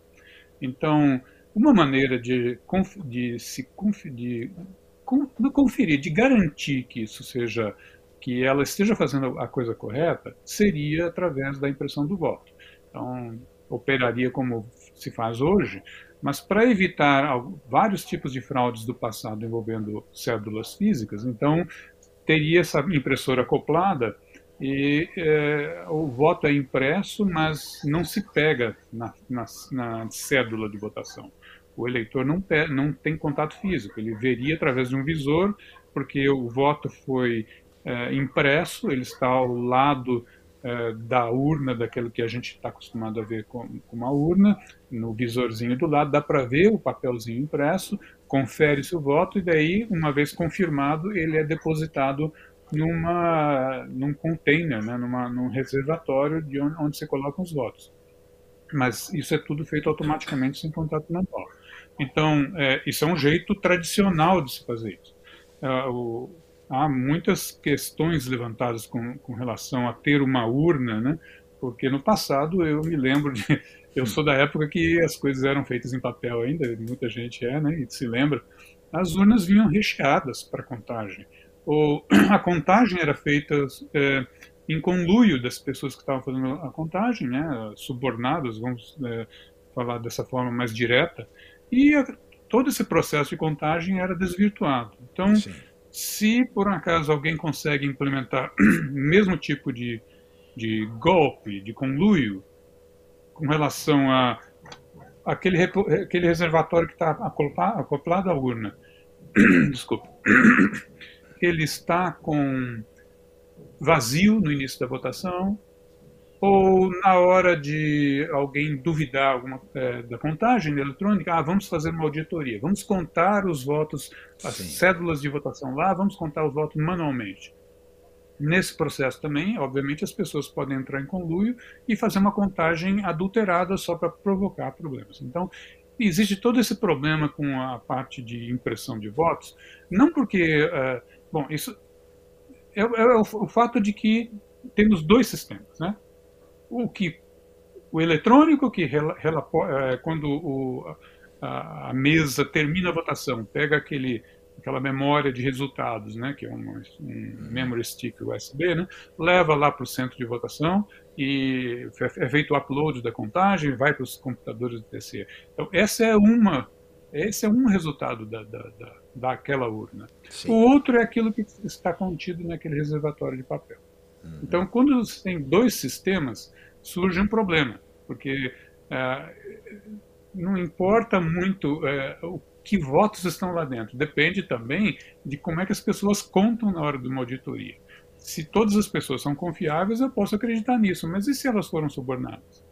Então, uma maneira de, de se de, de conferir, de garantir que isso seja, que ela esteja fazendo a coisa correta, seria através da impressão do voto. Então, operaria como se faz hoje, mas para evitar vários tipos de fraudes do passado envolvendo cédulas físicas, então teria essa impressora acoplada E é, o voto é impresso, mas não se pega na, na, na cédula de votação. O eleitor não, não tem contato físico, ele veria através de um visor, porque o voto foi é, impresso, ele está ao lado é, da urna, daquilo que a gente está acostumado a ver com, com, uma urna, no visorzinho do lado, dá para ver o papelzinho impresso, confere-se o voto e daí, uma vez confirmado, ele é depositado numa, num container, né, numa, num reservatório de onde, onde você coloca os votos. Mas isso é tudo feito automaticamente sem contato manual. Então, é, isso é um jeito tradicional de se fazer isso. É, o, há muitas questões levantadas com, com relação a ter uma urna, né? Porque no passado eu me lembro de, eu sou da época que as coisas eram feitas em papel ainda, muita gente é, né? E se lembra, as urnas vinham recheadas para contagem. Ou a contagem era feita é, em conluio das pessoas que estavam fazendo a contagem, né? Subornadas, vamos é, falar dessa forma mais direta. E a, todo esse processo de contagem era desvirtuado. Então Sim se por um acaso alguém consegue implementar o mesmo tipo de, de golpe, de conluio, com relação a aquele, aquele reservatório que está acoplado à urna, desculpa, ele está com vazio no início da votação, ou na hora de alguém duvidar alguma, é, da contagem eletrônica, ah, vamos fazer uma auditoria, vamos contar os votos, as Sim. cédulas de votação lá, vamos contar os votos manualmente. Nesse processo também, obviamente, as pessoas podem entrar em conluio e fazer uma contagem adulterada só para provocar problemas. Então, existe todo esse problema com a parte de impressão de votos, não porque, uh, bom, isso é, é o, o fato de que temos dois sistemas, né? O que o eletrônico que rela, rela, é, quando o, a, a, mesa termina a votação pega aquele aquela memória de resultados, né, que é um, um memory stick USB, né, leva lá para o centro de votação e é feito o upload da contagem, vai para os computadores do TCE. Então essa é uma esse é um resultado da, da, da daquela urna. Sim. O outro é aquilo que está contido naquele reservatório de papel. Uhum. Então, quando você tem dois sistemas, surge um problema, porque é, não importa muito é, o que votos estão lá dentro, depende também de como é que as pessoas contam na hora de uma auditoria. Se todas as pessoas são confiáveis, eu posso acreditar nisso, mas e se elas foram subornadas?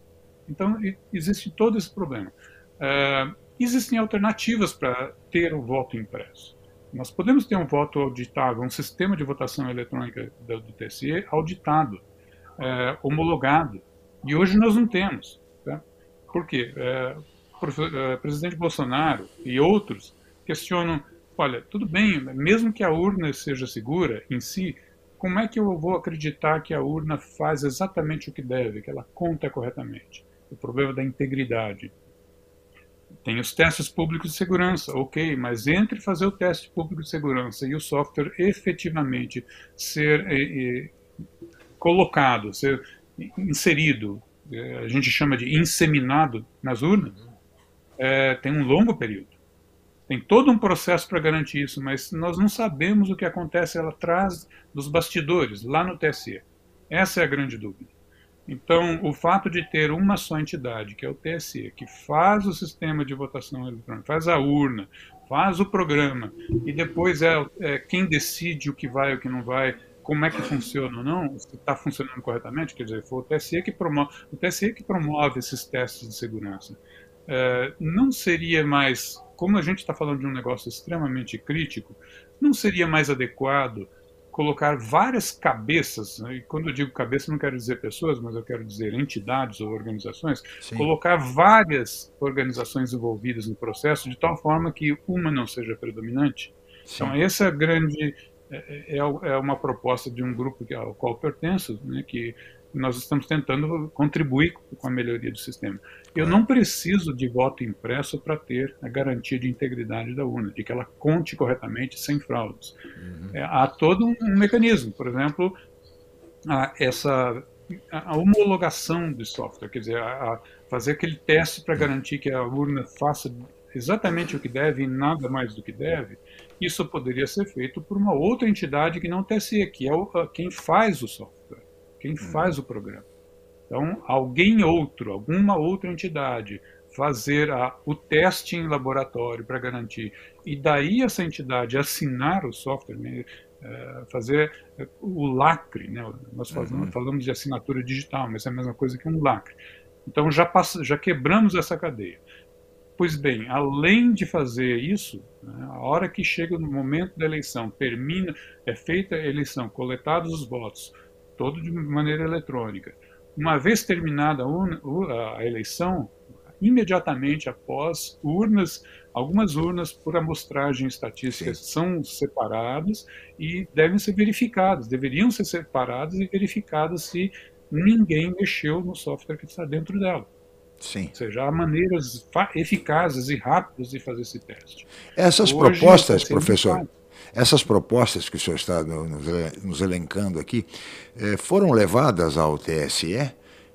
Então, existe todo esse problema. É, existem alternativas para ter o voto impresso. Nós podemos ter um voto auditável, um sistema de votação eletrônica do, do TSE auditado, é, homologado, e hoje nós não temos. Tá? Por quê? É, o é, presidente Bolsonaro e outros questionam, olha, tudo bem, mesmo que a urna seja segura em si, como é que eu vou acreditar que a urna faz exatamente o que deve, que ela conta corretamente? O problema da integridade. Tem os testes públicos de segurança, ok, mas entre fazer o teste público de segurança e o software efetivamente ser eh, colocado, ser inserido, é, a gente chama de inseminado nas urnas, é, tem um longo período. Tem todo um processo para garantir isso, mas nós não sabemos o que acontece atrás dos bastidores, lá no TSE. Essa é a grande dúvida. Então, o fato de ter uma só entidade, que é o TSE, que faz o sistema de votação eletrônica, faz a urna, faz o programa, e depois é, é quem decide o que vai e o que não vai, como é que funciona ou não, se está funcionando corretamente, quer dizer, foi o TSE que promove, o TSE que promove esses testes de segurança. É, não seria mais, como a gente está falando de um negócio extremamente crítico, não seria mais adequado colocar várias cabeças, né? e quando eu digo cabeça não quero dizer pessoas, mas eu quero dizer entidades ou organizações, Sim. colocar várias organizações envolvidas no processo de tal forma que uma não seja predominante. Sim. Então essa é grande é, é, é, uma proposta de um grupo ao qual pertenço, né, que nós estamos tentando contribuir com a melhoria do sistema. Eu não preciso de voto impresso para ter a garantia de integridade da urna, de que ela conte corretamente sem fraudes. Uhum. É, há todo um, um, mecanismo, por exemplo, a, essa a homologação do software, quer dizer, a, a fazer aquele teste para garantir que a urna faça exatamente o que deve e nada mais do que deve, isso poderia ser feito por uma outra entidade que não TSE, que é o, quem faz o software. Quem faz o programa. Então, alguém outro, alguma outra entidade, fazer a, o teste em laboratório para garantir, e daí essa entidade assinar o software, né, é, fazer o lacre, né, nós falamos, uhum. falamos, de assinatura digital, mas é a mesma coisa que um lacre. Então já, passa, já quebramos essa cadeia. Pois bem, além de fazer isso, né, a hora que chega no momento da eleição, termina, é feita a eleição, coletados os votos, todo de maneira eletrônica. Uma vez terminada a eleição, imediatamente após, urnas, algumas urnas por amostragem estatística Sim. são separadas e devem ser verificadas, deveriam ser separadas e verificadas se ninguém mexeu no software que está dentro dela. Sim. Ou seja, há maneiras eficazes e rápidas de fazer esse teste. Essas Hoje, propostas, professor, essas propostas que o senhor está nos elencando aqui, eh, foram levadas ao TSE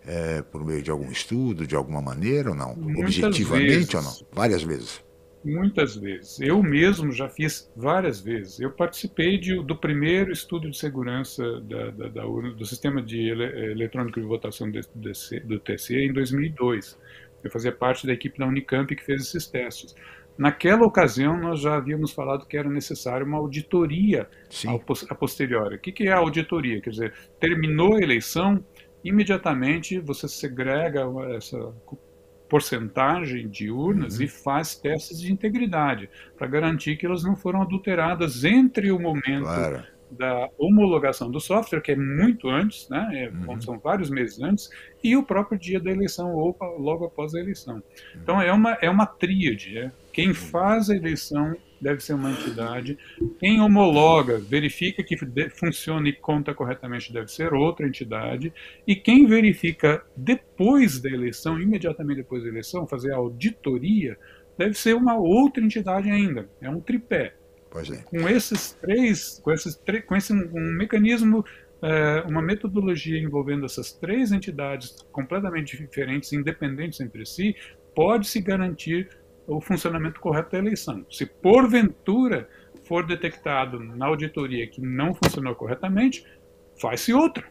é, por meio de algum estudo, de alguma maneira ou não? Muitas Objetivamente vezes. ou não? Várias vezes. Muitas vezes. Eu mesmo já fiz várias vezes. Eu participei de, do primeiro estudo de segurança da, da, da, do sistema de ele, eletrônico de votação do, do TSE em 2002. Eu fazia parte da equipe da Unicamp que fez esses testes. Naquela ocasião, nós já havíamos falado que era necessário uma auditoria a posteriori. O que, que é a auditoria? Quer dizer, terminou a eleição, imediatamente você segrega essa porcentagem de urnas uhum. e faz testes de integridade para garantir que elas não foram adulteradas entre o momento claro. da homologação do software, que é muito antes, né, é, uhum. são vários meses antes, e o próprio dia da eleição ou logo após a eleição. Uhum. Então é uma, é uma tríade. É? Quem faz a eleição deve ser uma entidade. Quem homologa, verifica que funciona e conta corretamente, deve ser outra entidade. E quem verifica depois da eleição, imediatamente depois da eleição, fazer a auditoria, deve ser uma outra entidade ainda. É um tripé. É. Com esses três, com esses com esse um mecanismo é, uma metodologia envolvendo essas três entidades completamente diferentes, independentes entre si, pode se garantir o funcionamento correto da eleição. Se porventura for detectado na auditoria que não funcionou corretamente, faz-se outra.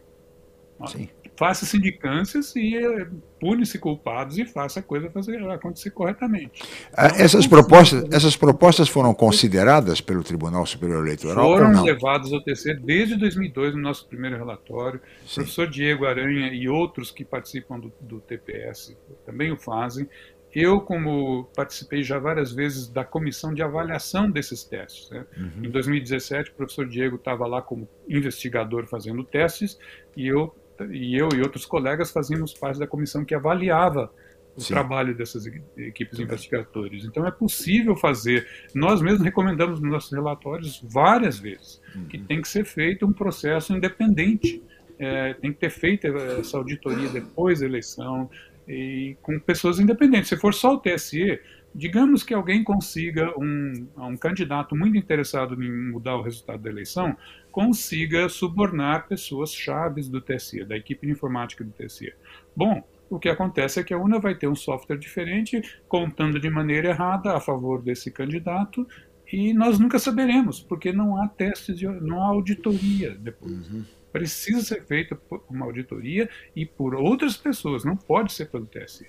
Faça sindicâncias e eh, pune-se culpados e faça a coisa fazer, acontecer corretamente. Ah, então, essas, propostas, essas propostas foram consideradas pelo Tribunal Superior Eleitoral? Foram levadas ao TC desde 2002, no nosso primeiro relatório. O professor Diego Aranha e outros que participam do, do TPS também o fazem. Eu, como participei já várias vezes da comissão de avaliação desses testes. Né? Uhum. Em 2017, o professor Diego estava lá como investigador fazendo testes e eu, e eu e outros colegas fazíamos parte da comissão que avaliava o Sim. trabalho dessas equipes investigadoras. Então é possível fazer. Nós mesmos recomendamos nos nossos relatórios várias vezes uhum. que tem que ser feito um processo independente. É, tem que ter feito essa auditoria depois da eleição, e com pessoas independentes. Se for só o TSE, digamos que alguém consiga, um, um candidato muito interessado em mudar o resultado da eleição, consiga subornar pessoas chaves do TSE, da equipe de informática do TSE. Bom, o que acontece é que a UNA vai ter um software diferente, contando de maneira errada a favor desse candidato, e nós nunca saberemos, porque não há testes, não há auditoria depois. Uhum precisa ser feita por uma auditoria e por outras pessoas, não pode ser pelo TSE.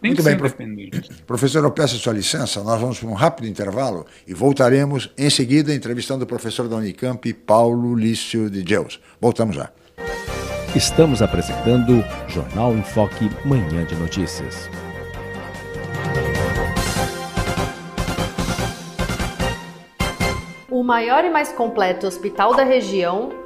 Tem Muito bem, independente. Professor, eu peço sua licença, nós vamos para um rápido intervalo e voltaremos em seguida entrevistando o professor da Unicamp, Paulo Lício de Deus. Voltamos já. Estamos apresentando Jornal em Foque, Manhã de Notícias. O maior e mais completo hospital da região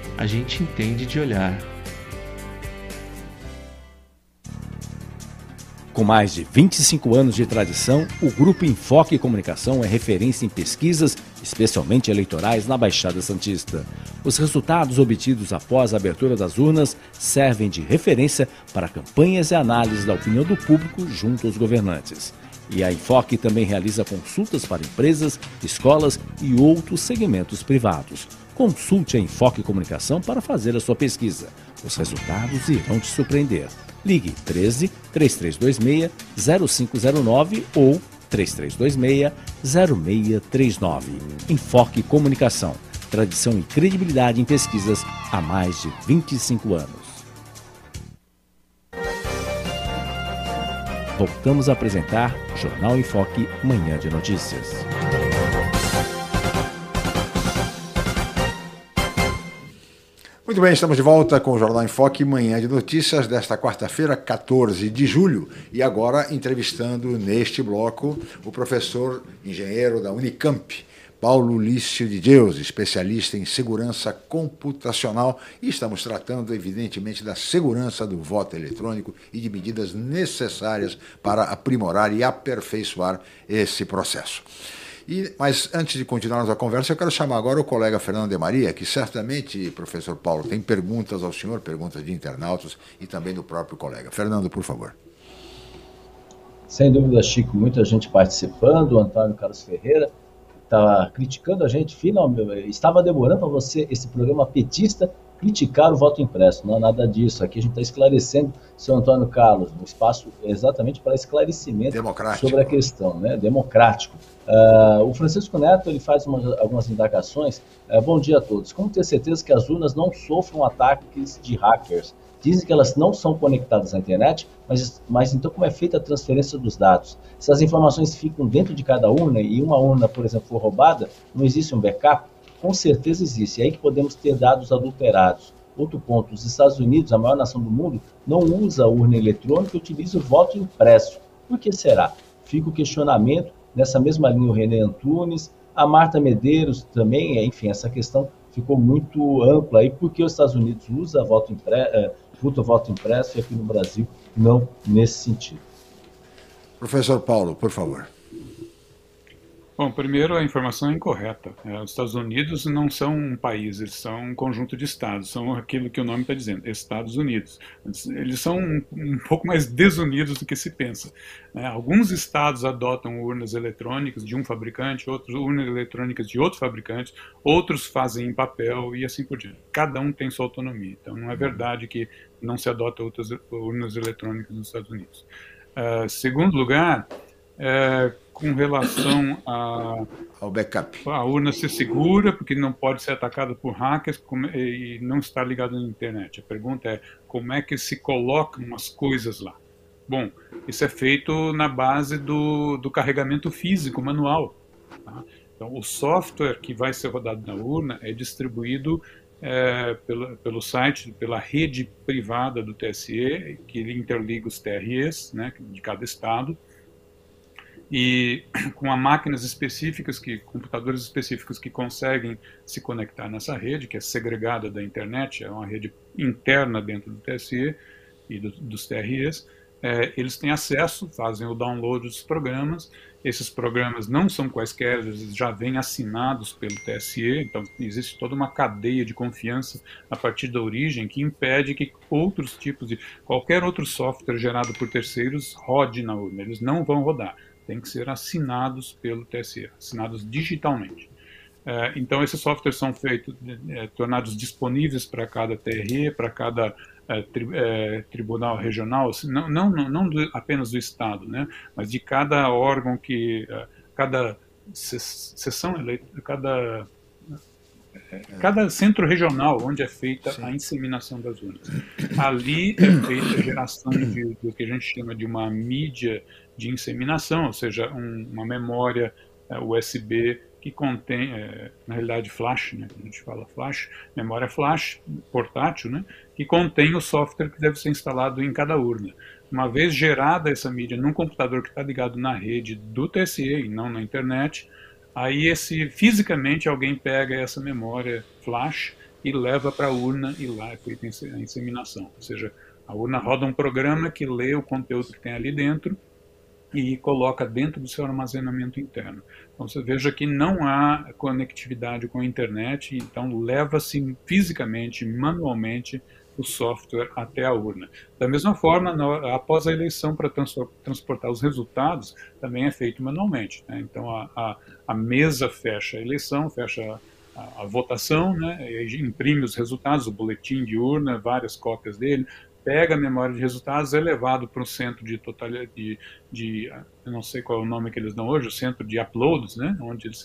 a gente entende de olhar. Com mais de 25 anos de tradição, o Grupo Enfoque Comunicação é referência em pesquisas, especialmente eleitorais, na Baixada Santista. Os resultados obtidos após a abertura das urnas servem de referência para campanhas e análises da opinião do público junto aos governantes. E a Enfoque também realiza consultas para empresas, escolas e outros segmentos privados. Consulte a Enfoque Comunicação para fazer a sua pesquisa. Os resultados irão te surpreender. Ligue 13 3326 0509 ou 3326 0639. Enfoque Comunicação. Tradição e credibilidade em pesquisas há mais de 25 anos. Voltamos a apresentar Jornal Enfoque Manhã de Notícias. Muito bem, estamos de volta com o Jornal em Foque, manhã de notícias desta quarta-feira, 14 de julho. E agora entrevistando neste bloco o professor engenheiro da Unicamp, Paulo Lício de Deus, especialista em segurança computacional. E estamos tratando, evidentemente, da segurança do voto eletrônico e de medidas necessárias para aprimorar e aperfeiçoar esse processo. E, mas antes de continuarmos a conversa, eu quero chamar agora o colega Fernando de Maria, que certamente, professor Paulo, tem perguntas ao senhor, perguntas de internautas e também do próprio colega. Fernando, por favor. Sem dúvida, Chico, muita gente participando. O Antônio Carlos Ferreira estava criticando a gente. Finalmente, estava demorando para você, esse programa petista, criticar o voto impresso. Não é nada disso. Aqui a gente está esclarecendo, seu Antônio Carlos, um espaço exatamente para esclarecimento sobre a questão, né? democrático. Uh, o Francisco Neto ele faz uma, algumas indagações. Uh, bom dia a todos. Como ter certeza que as urnas não sofram ataques de hackers? Dizem que elas não são conectadas à internet, mas, mas então como é feita a transferência dos dados? Se as informações ficam dentro de cada urna e uma urna, por exemplo, for roubada, não existe um backup? Com certeza existe. É aí que podemos ter dados adulterados. Outro ponto, os Estados Unidos, a maior nação do mundo, não usa urna eletrônica, utiliza o voto impresso. Por que será? Fica o questionamento Nessa mesma linha, o René Antunes, a Marta Medeiros também, é, enfim, essa questão ficou muito ampla aí, porque os Estados Unidos usa voto impresso, é, voto impresso e aqui no Brasil não nesse sentido. Professor Paulo, por favor. Bom, primeiro a informação é incorreta. É, os Estados Unidos não são um país, eles são um conjunto de estados, são aquilo que o nome está dizendo, Estados Unidos. Eles são um, um, pouco mais desunidos do que se pensa. Né? Alguns estados adotam urnas eletrônicas de um fabricante, outros urnas eletrônicas de outro fabricante, outros fazem em papel e assim por diante. Cada um tem sua autonomia. Então não é verdade que não se adota outras urnas eletrônicas nos Estados Unidos. Uh, segundo lugar, uh, com relação a, ao backup. A urna ser segura, porque não pode ser atacada por hackers e não está ligada na internet. A pergunta é como é que se colocam as coisas lá? Bom, isso é feito na base do, do carregamento físico manual. Tá? Então, o software que vai ser rodado na urna é distribuído é, pelo, pelo site, pela rede privada do TSE, que ele interliga os TREs né, de cada estado, e com máquinas específicas, que computadores específicos que conseguem se conectar nessa rede, que é segregada da internet, é uma rede interna dentro do TSE e do, dos TREs, é, eles têm acesso, fazem o download dos programas. Esses programas não são quaisquer, eles já vêm assinados pelo TSE, então existe toda uma cadeia de confiança a partir da origem que impede que outros tipos de qualquer outro software gerado por terceiros rode na urna. Eles não vão rodar têm que ser assinados pelo TSE, assinados digitalmente. É, então, esses softwares são feitos, é, tornados disponíveis para cada TRE, para cada é, tri, tribunal regional, assim, não, não, não do, apenas do Estado, né, mas de cada órgão que, cada sessão eleita, cada cada centro regional onde é feita Sim. a inseminação das urnas. Ali é feita a geração de, do que a gente chama de uma mídia de inseminação, ou seja, um, uma memória USB que contém, é, na realidade flash, né, a gente fala flash, memória flash portátil, né, que contém o software que deve ser instalado em cada urna. Uma vez gerada essa mídia num computador que está ligado na rede do TSE e não na internet, aí esse fisicamente alguém pega essa memória flash e leva para a urna e lá é feita a inseminação. Ou seja, a urna roda um programa que lê o conteúdo que tem ali dentro e coloca dentro do seu armazenamento interno. Então você veja que não há conectividade com a internet, então leva-se fisicamente, manualmente, o software até a urna. Da mesma forma, após a eleição, para transportar os resultados, também é feito manualmente. Né? Então a, a, a, mesa fecha a eleição, fecha a, a votação, né? imprime os resultados, o boletim de urna, várias cópias dele, pega a memória de resultados, é levado para um centro de totalidade, de, de, eu não sei qual é o nome que eles dão hoje, o centro de uploads, né, onde eles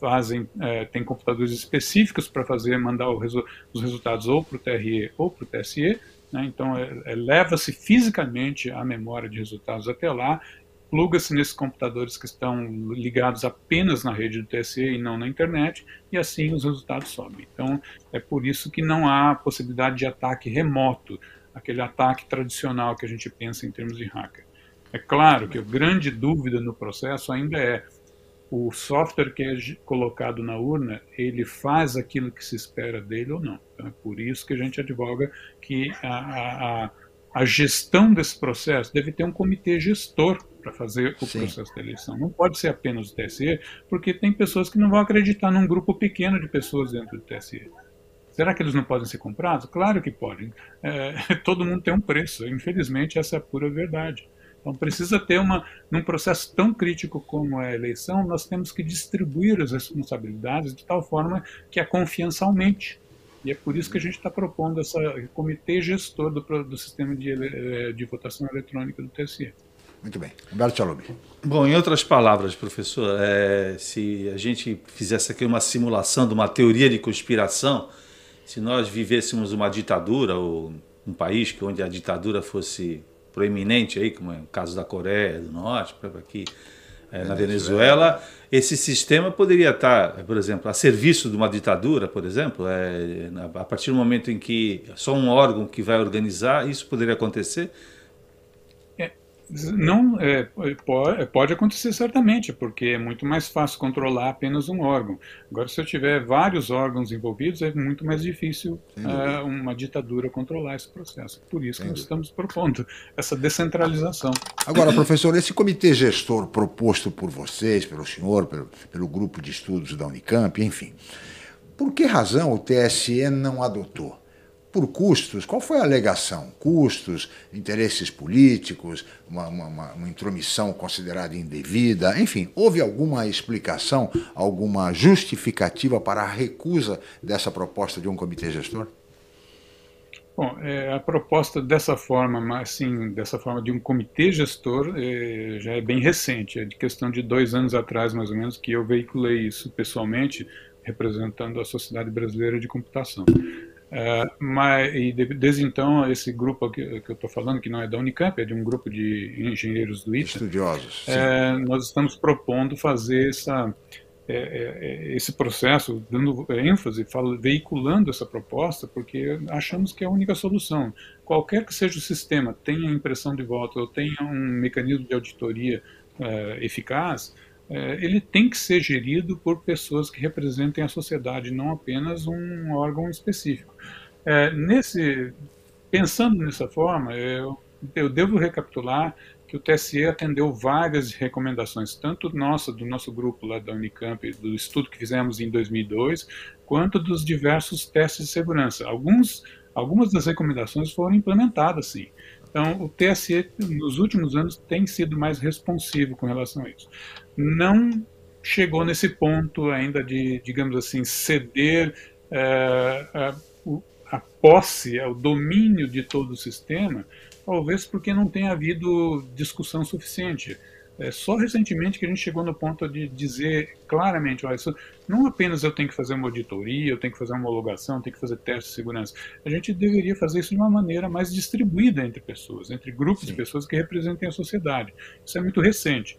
fazem, é, tem computadores específicos para fazer, mandar resu os resultados ou para o TRE ou para o TSE, né, então é, é, leva-se fisicamente a memória de resultados até lá, pluga-se nesses computadores que estão ligados apenas na rede do TSE e não na internet, e assim os resultados sobem. Então, é por isso que não há possibilidade de ataque remoto aquele ataque tradicional que a gente pensa em termos de hacker. É claro que a grande dúvida no processo ainda é o software que é colocado na urna, ele faz aquilo que se espera dele ou não. Então, é por isso que a gente advoga que a, a, a gestão desse processo deve ter um comitê gestor para fazer o Sim. processo da eleição. Não pode ser apenas o TSE, porque tem pessoas que não vão acreditar num grupo pequeno de pessoas dentro do TSE. Será que eles não podem ser comprados? Claro que podem. É, todo mundo tem um preço. Infelizmente, essa é a pura verdade. Então, precisa ter uma. Num processo tão crítico como é a eleição, nós temos que distribuir as responsabilidades de tal forma que a confiança aumente. E é por isso que a gente está propondo esse comitê gestor do, do sistema de, é, de votação eletrônica do TSE. Muito bem. Humberto Chalubi. Bom, em outras palavras, professor, é, se a gente fizesse aqui uma simulação de uma teoria de conspiração, se nós vivêssemos uma ditadura ou um país onde a ditadura fosse proeminente aí, como é o caso da Coreia do Norte, aqui é, na Venezuela, esse sistema poderia estar, por exemplo, a serviço de uma ditadura, por exemplo, é, a partir do momento em que só um órgão que vai organizar, isso poderia acontecer? Não, é, pode, pode acontecer certamente, porque é muito mais fácil controlar apenas um órgão. Agora, se eu tiver vários órgãos envolvidos, é muito mais difícil uh, uma ditadura controlar esse processo. Por isso que nós estamos propondo essa descentralização. Agora, professor, esse comitê gestor proposto por vocês, pelo senhor, pelo, pelo grupo de estudos da Unicamp, enfim, por que razão o TSE não adotou? Por custos. Qual foi a alegação? Custos, interesses políticos, uma, uma, uma, intromissão considerada indevida, enfim, houve alguma explicação, alguma justificativa para a recusa dessa proposta de um comitê gestor? Bom, é, a proposta dessa forma, assim, dessa forma de um comitê gestor, é, já é bem recente, é de questão de dois anos atrás, mais ou menos, que eu veiculei isso pessoalmente, representando a Sociedade Brasileira de Computação. É, mas e desde então esse grupo que, que eu estou falando que não é da Unicamp é de um grupo de engenheiros do ITA estudiosos é, nós estamos propondo fazer essa é, é, é, esse processo dando ênfase falo, veiculando essa proposta porque achamos que é a única solução qualquer que seja o sistema tenha impressão de voto ou tenha um mecanismo de auditoria é, eficaz é, ele tem que ser gerido por pessoas que representem a sociedade, não apenas um órgão específico. É, nesse, pensando nessa forma, eu, eu devo recapitular que o TSE atendeu várias recomendações, tanto nossa, do nosso grupo lá da Unicamp, do estudo que fizemos em 2002, quanto dos diversos testes de segurança. Alguns, algumas das recomendações foram implementadas, sim. Então, o TSE, nos últimos anos, tem sido mais responsivo com relação a isso. Não chegou nesse ponto ainda de, digamos assim, ceder é, a, a posse, o domínio de todo o sistema, talvez porque não tenha havido discussão suficiente. É só recentemente que a gente chegou no ponto de dizer claramente, olha, isso, não apenas eu tenho que fazer uma auditoria, eu tenho que fazer uma homologação, eu tenho que fazer teste de segurança. A gente deveria fazer isso de uma maneira mais distribuída entre pessoas, entre grupos Sim. de pessoas que representem a sociedade. Isso é muito recente.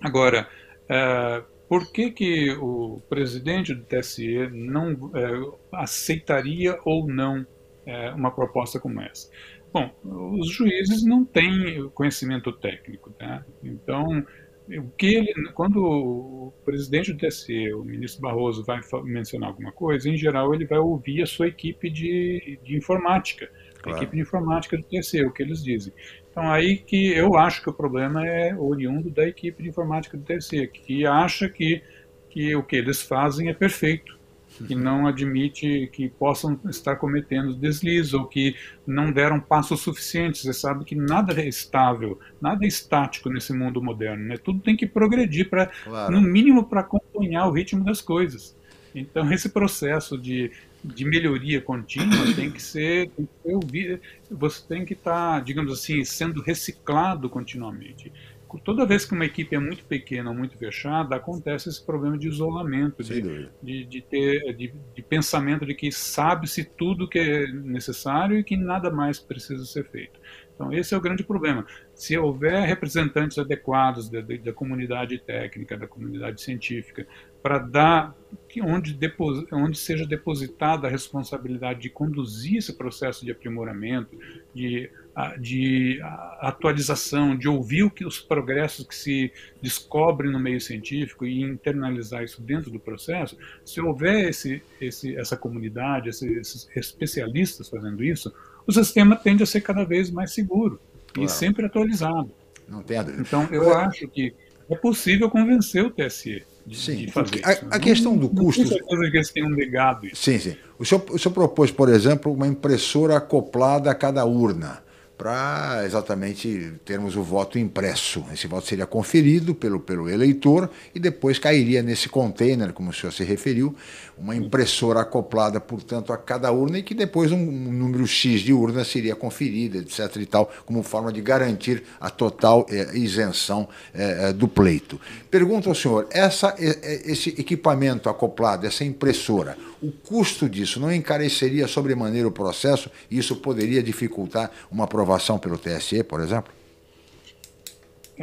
Agora, uh, por que, que o presidente do TSE não uh, aceitaria ou não uh, uma proposta como essa? Bom, os juízes não têm conhecimento técnico, tá? Então, o que ele, quando o presidente do TSE, o ministro Barroso, vai mencionar alguma coisa, em geral ele vai ouvir a sua equipe de, de informática, claro. a equipe de informática do TSE, o que eles dizem. Então, aí que eu acho que o problema é oriundo da equipe de informática do TSE, que acha que, que o que eles fazem é perfeito que não admite que possam estar cometendo deslizes ou que não deram passos suficientes. Você sabe que nada é estável, nada é estático nesse mundo moderno, né? Tudo tem que progredir para, claro. no mínimo, para acompanhar o ritmo das coisas. Então esse processo de, de melhoria contínua tem que ser, tem que ser ouvido, você tem que estar, tá, digamos assim, sendo reciclado continuamente toda vez que uma equipe é muito pequena ou muito fechada, acontece esse problema de isolamento, de, de, de, ter, de, de pensamento de que sabe-se tudo que é necessário e que nada mais precisa ser feito. Então, esse é o grande problema. Se houver representantes adequados da, da comunidade técnica, da comunidade científica, para dar onde, depos, onde seja depositada a responsabilidade de conduzir esse processo de aprimoramento, de, de atualização, de ouvir o que os progressos que se descobrem no meio científico e internalizar isso dentro do processo, se houver esse, esse, essa comunidade, esses especialistas fazendo isso, o sistema tende a ser cada vez mais seguro claro. e sempre atualizado. Não tem Então, eu acho que é possível convencer o TSE de, sim, de fazer a, isso. A questão do custo. Não certeza que eles tenham negado isso. Sim, sim. O senhor, o senhor propôs, por exemplo, uma impressora acoplada a cada urna para exatamente termos o voto impresso. Esse voto seria conferido pelo, pelo eleitor e depois cairia nesse container, como o senhor se referiu, uma impressora acoplada, portanto, a cada urna e que depois um, um número X de urnas seria conferida, etc. e tal, como forma de garantir a total é, isenção é, do pleito. Pergunto ao senhor, essa, esse equipamento acoplado, essa impressora, o custo disso não encareceria sobremaneira o processo e isso poderia dificultar uma aprovação pelo TSE, por exemplo?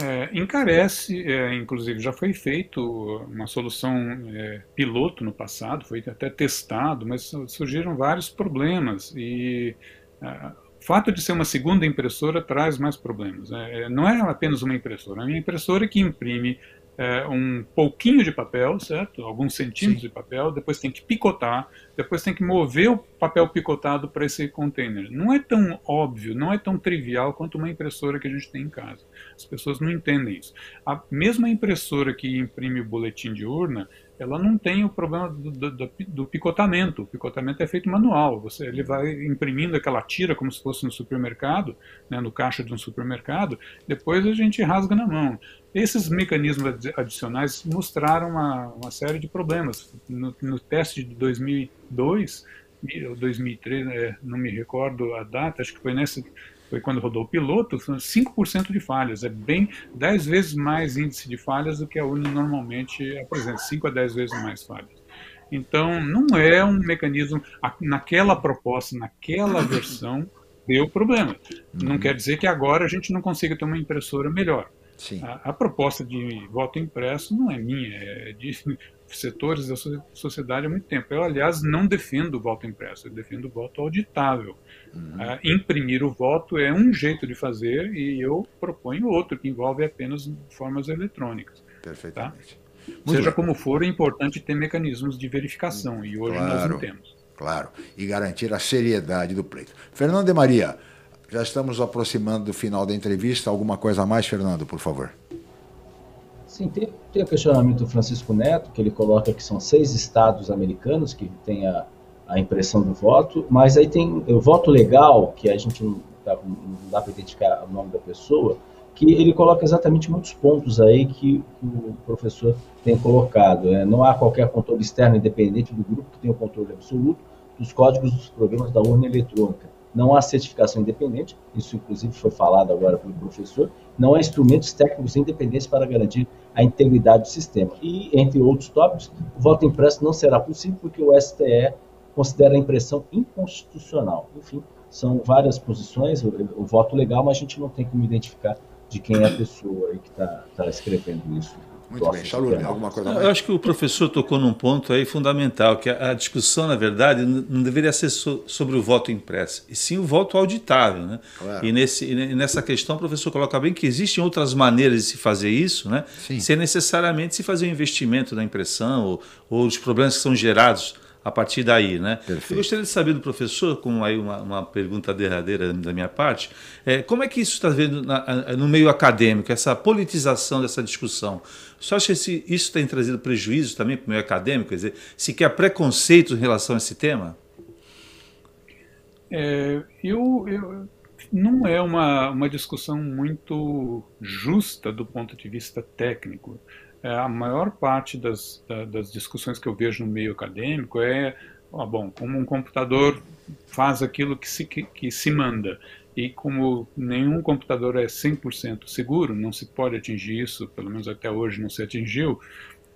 É, encarece, é, inclusive já foi feito uma solução é, piloto no passado, foi até testado, mas surgiram vários problemas e é, o fato de ser uma segunda impressora traz mais problemas. Né? não é apenas uma impressora, é uma impressora que imprime é, um pouquinho de papel, certo? Alguns centímetros Sim. de papel, depois tem que picotar, depois tem que mover o papel picotado para esse container. Não é tão óbvio, não é tão trivial quanto uma impressora que a gente tem em casa. As pessoas não entendem isso. A mesma impressora que imprime o boletim de urna, ela não tem o problema do, do, do, picotamento. O picotamento é feito manual. Você, ele vai imprimindo aquela tira como se fosse no supermercado, né, no caixa de um supermercado. Depois a gente rasga na mão. Esses mecanismos adicionais mostraram uma, uma série de problemas. No, no teste de 2002 ou 2003, é, não me recordo a data, acho que foi nessa foi quando rodou o piloto, 5% de falhas. É bem 10 vezes mais índice de falhas do que a urna normalmente apresenta, 5 a 10 vezes mais falhas. Então, não é um mecanismo, naquela proposta, naquela versão, deu problema. Não uhum. quer dizer que agora a gente não consiga ter uma impressora melhor. A, a, proposta de voto impresso não é minha, é de setores da sociedade há muito tempo. Eu, aliás, não defendo o voto impresso, eu defendo o voto auditável. Uhum. Uh, imprimir o voto é um jeito de fazer e eu proponho outro, que envolve apenas formas eletrônicas. Perfeitamente. Tá? Seja bem. como for, é importante ter mecanismos de verificação e hoje claro, nós não temos. Claro, e garantir a seriedade do pleito. Fernando de Maria, já estamos aproximando do final da entrevista. Alguma coisa a mais, Fernando, por favor? Sim, tem, tem o questionamento do Francisco Neto, que ele coloca que são seis estados americanos que têm a, a impressão do voto, mas aí tem o voto legal, que a gente tá, não dá para identificar o nome da pessoa, que ele coloca exatamente muitos pontos aí que, o professor tem colocado. Né? Não há qualquer controle externo independente do grupo que tenha o controle absoluto dos códigos dos programas da urna eletrônica. Não há certificação independente, isso inclusive foi falado agora pelo professor, não há instrumentos técnicos independentes para garantir a integridade do sistema. E, entre outros tópicos, o voto impresso não será possível porque o STE considera a impressão inconstitucional. Enfim, são várias posições, o, o voto legal, mas a gente não tem como identificar de quem é a pessoa que está tá escrevendo isso. Muito bem, Chalurni, alguma coisa mais? Eu acho que o professor tocou num ponto aí fundamental, que a, a discussão, na verdade, não deveria ser so, sobre o voto impresso, e sim o voto auditável. Né? Claro. E, nesse, e nessa questão o professor coloca bem que existem outras maneiras de se fazer isso, né? Sim. sem necessariamente se fazer um investimento na impressão ou, ou os problemas que são gerados a partir daí, né? Perfeito. Eu gostaria de saber do professor, como aí uma, uma pergunta derradeira da minha parte, é, como é que isso está vendo na, no meio acadêmico, essa politização dessa discussão? Senhor acha que isso tem trazido prejuízo também para o meio acadêmico? Quer dizer, se quer preconceito em relação a esse tema? É, eu, eu, não é uma, uma discussão muito justa do ponto de vista técnico é, a maior parte das, das discussões que eu vejo no meio acadêmico é, ó, bom, como um computador faz aquilo que se, que, que se manda. E como nenhum computador é 100% seguro, não se pode atingir isso, pelo menos até hoje não se atingiu,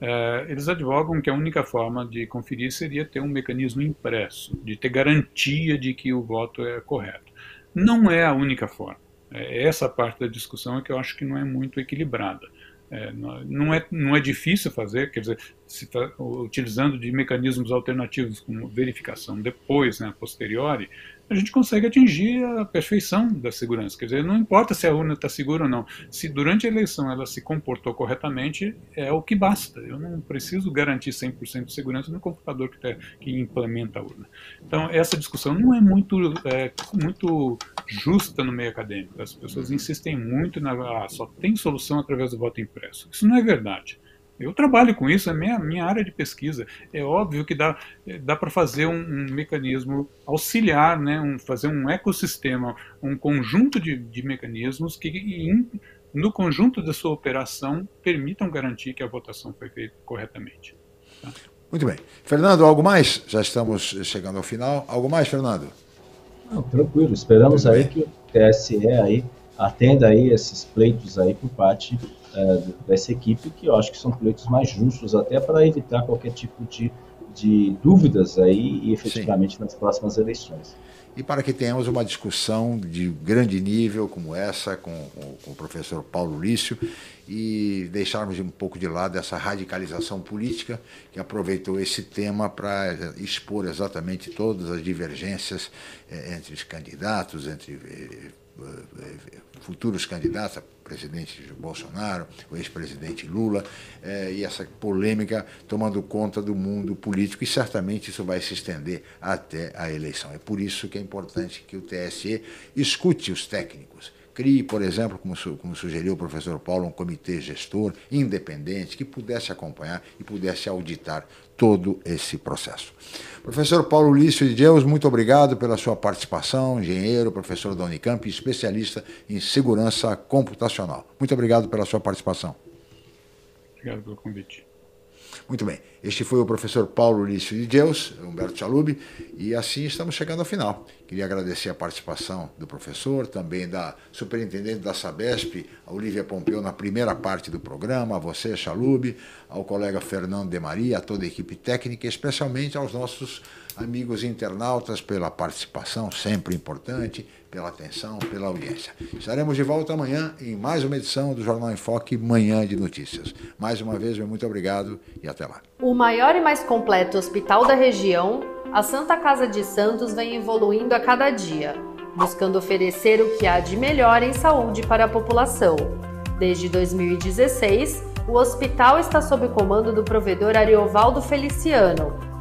é, eles advogam que a única forma de conferir seria ter um mecanismo impresso, de ter garantia de que o voto é correto. Não é a única forma. É, essa parte da discussão é que eu acho que não é muito equilibrada. É, não, é, não é difícil fazer, quer dizer, se tá utilizando de mecanismos alternativos como verificação depois, né, a posteriori, a gente consegue atingir a perfeição da segurança. Quer dizer, não importa se a urna está segura ou não. Se durante a eleição ela se comportou corretamente, é o que basta. Eu não preciso garantir 100% de segurança no computador que, tá, que, implementa a urna. Então, essa discussão não é muito, é, muito justa no meio acadêmico. As pessoas insistem muito na ah, só tem solução através do voto impresso. Isso não é verdade. Eu trabalho com isso, é minha, minha área de pesquisa. É óbvio que dá, dá para fazer um, um, mecanismo auxiliar, né, um, fazer um ecossistema, um conjunto de, de mecanismos que, in, no conjunto da sua operação, permitam garantir que a votação foi feita corretamente. Tá? Muito bem. Fernando, algo mais? Já estamos chegando ao final. Algo mais, Fernando? Não, tranquilo. Esperamos aí que o TSE aí atenda aí esses pleitos aí por parte é, dessa equipe, que eu acho que são pleitos mais justos, até para evitar qualquer tipo de, de dúvidas aí e efetivamente Sim. nas próximas eleições. E para que tenhamos uma discussão de grande nível como essa com, com, com o professor Paulo Lício e deixarmos um pouco de lado essa radicalização política que aproveitou esse tema para expor exatamente todas as divergências é, entre os candidatos, entre é, futuros candidatos, presidente Bolsonaro, o ex-presidente Lula, eh, e essa polêmica tomando conta do mundo político, e certamente isso vai se estender até a eleição. É por isso que é importante que o TSE escute os técnicos. Crie, por exemplo, como, como sugeriu o professor Paulo, um comitê gestor independente que pudesse acompanhar e pudesse auditar todo esse processo. Professor Paulo Lício de Deus, muito obrigado pela sua participação, engenheiro, professor da Unicamp, especialista em segurança computacional. Muito obrigado pela sua participação. Obrigado pelo convite. Muito bem, este foi o professor Paulo Lício de Deus, Humberto Chalub, e assim estamos chegando ao final. Queria agradecer a participação do professor, também da superintendente da Sabesp, a Olivia Pompeu, na primeira parte do programa, a você, Chalub, ao colega Fernando de Maria, a toda a equipe técnica, especialmente aos nossos amigos internautas pela participação, sempre importante, pela atenção, pela audiência. Estaremos de volta amanhã em mais uma edição do Jornal em Foque, Manhã de Notícias. Mais uma vez, meu muito obrigado e até lá. O maior e mais completo hospital da região, a Santa Casa de Santos vem evoluindo a cada dia, buscando oferecer o que há de melhor em saúde para a população. Desde 2016, o hospital está sob o comando do provedor Ariovaldo Feliciano,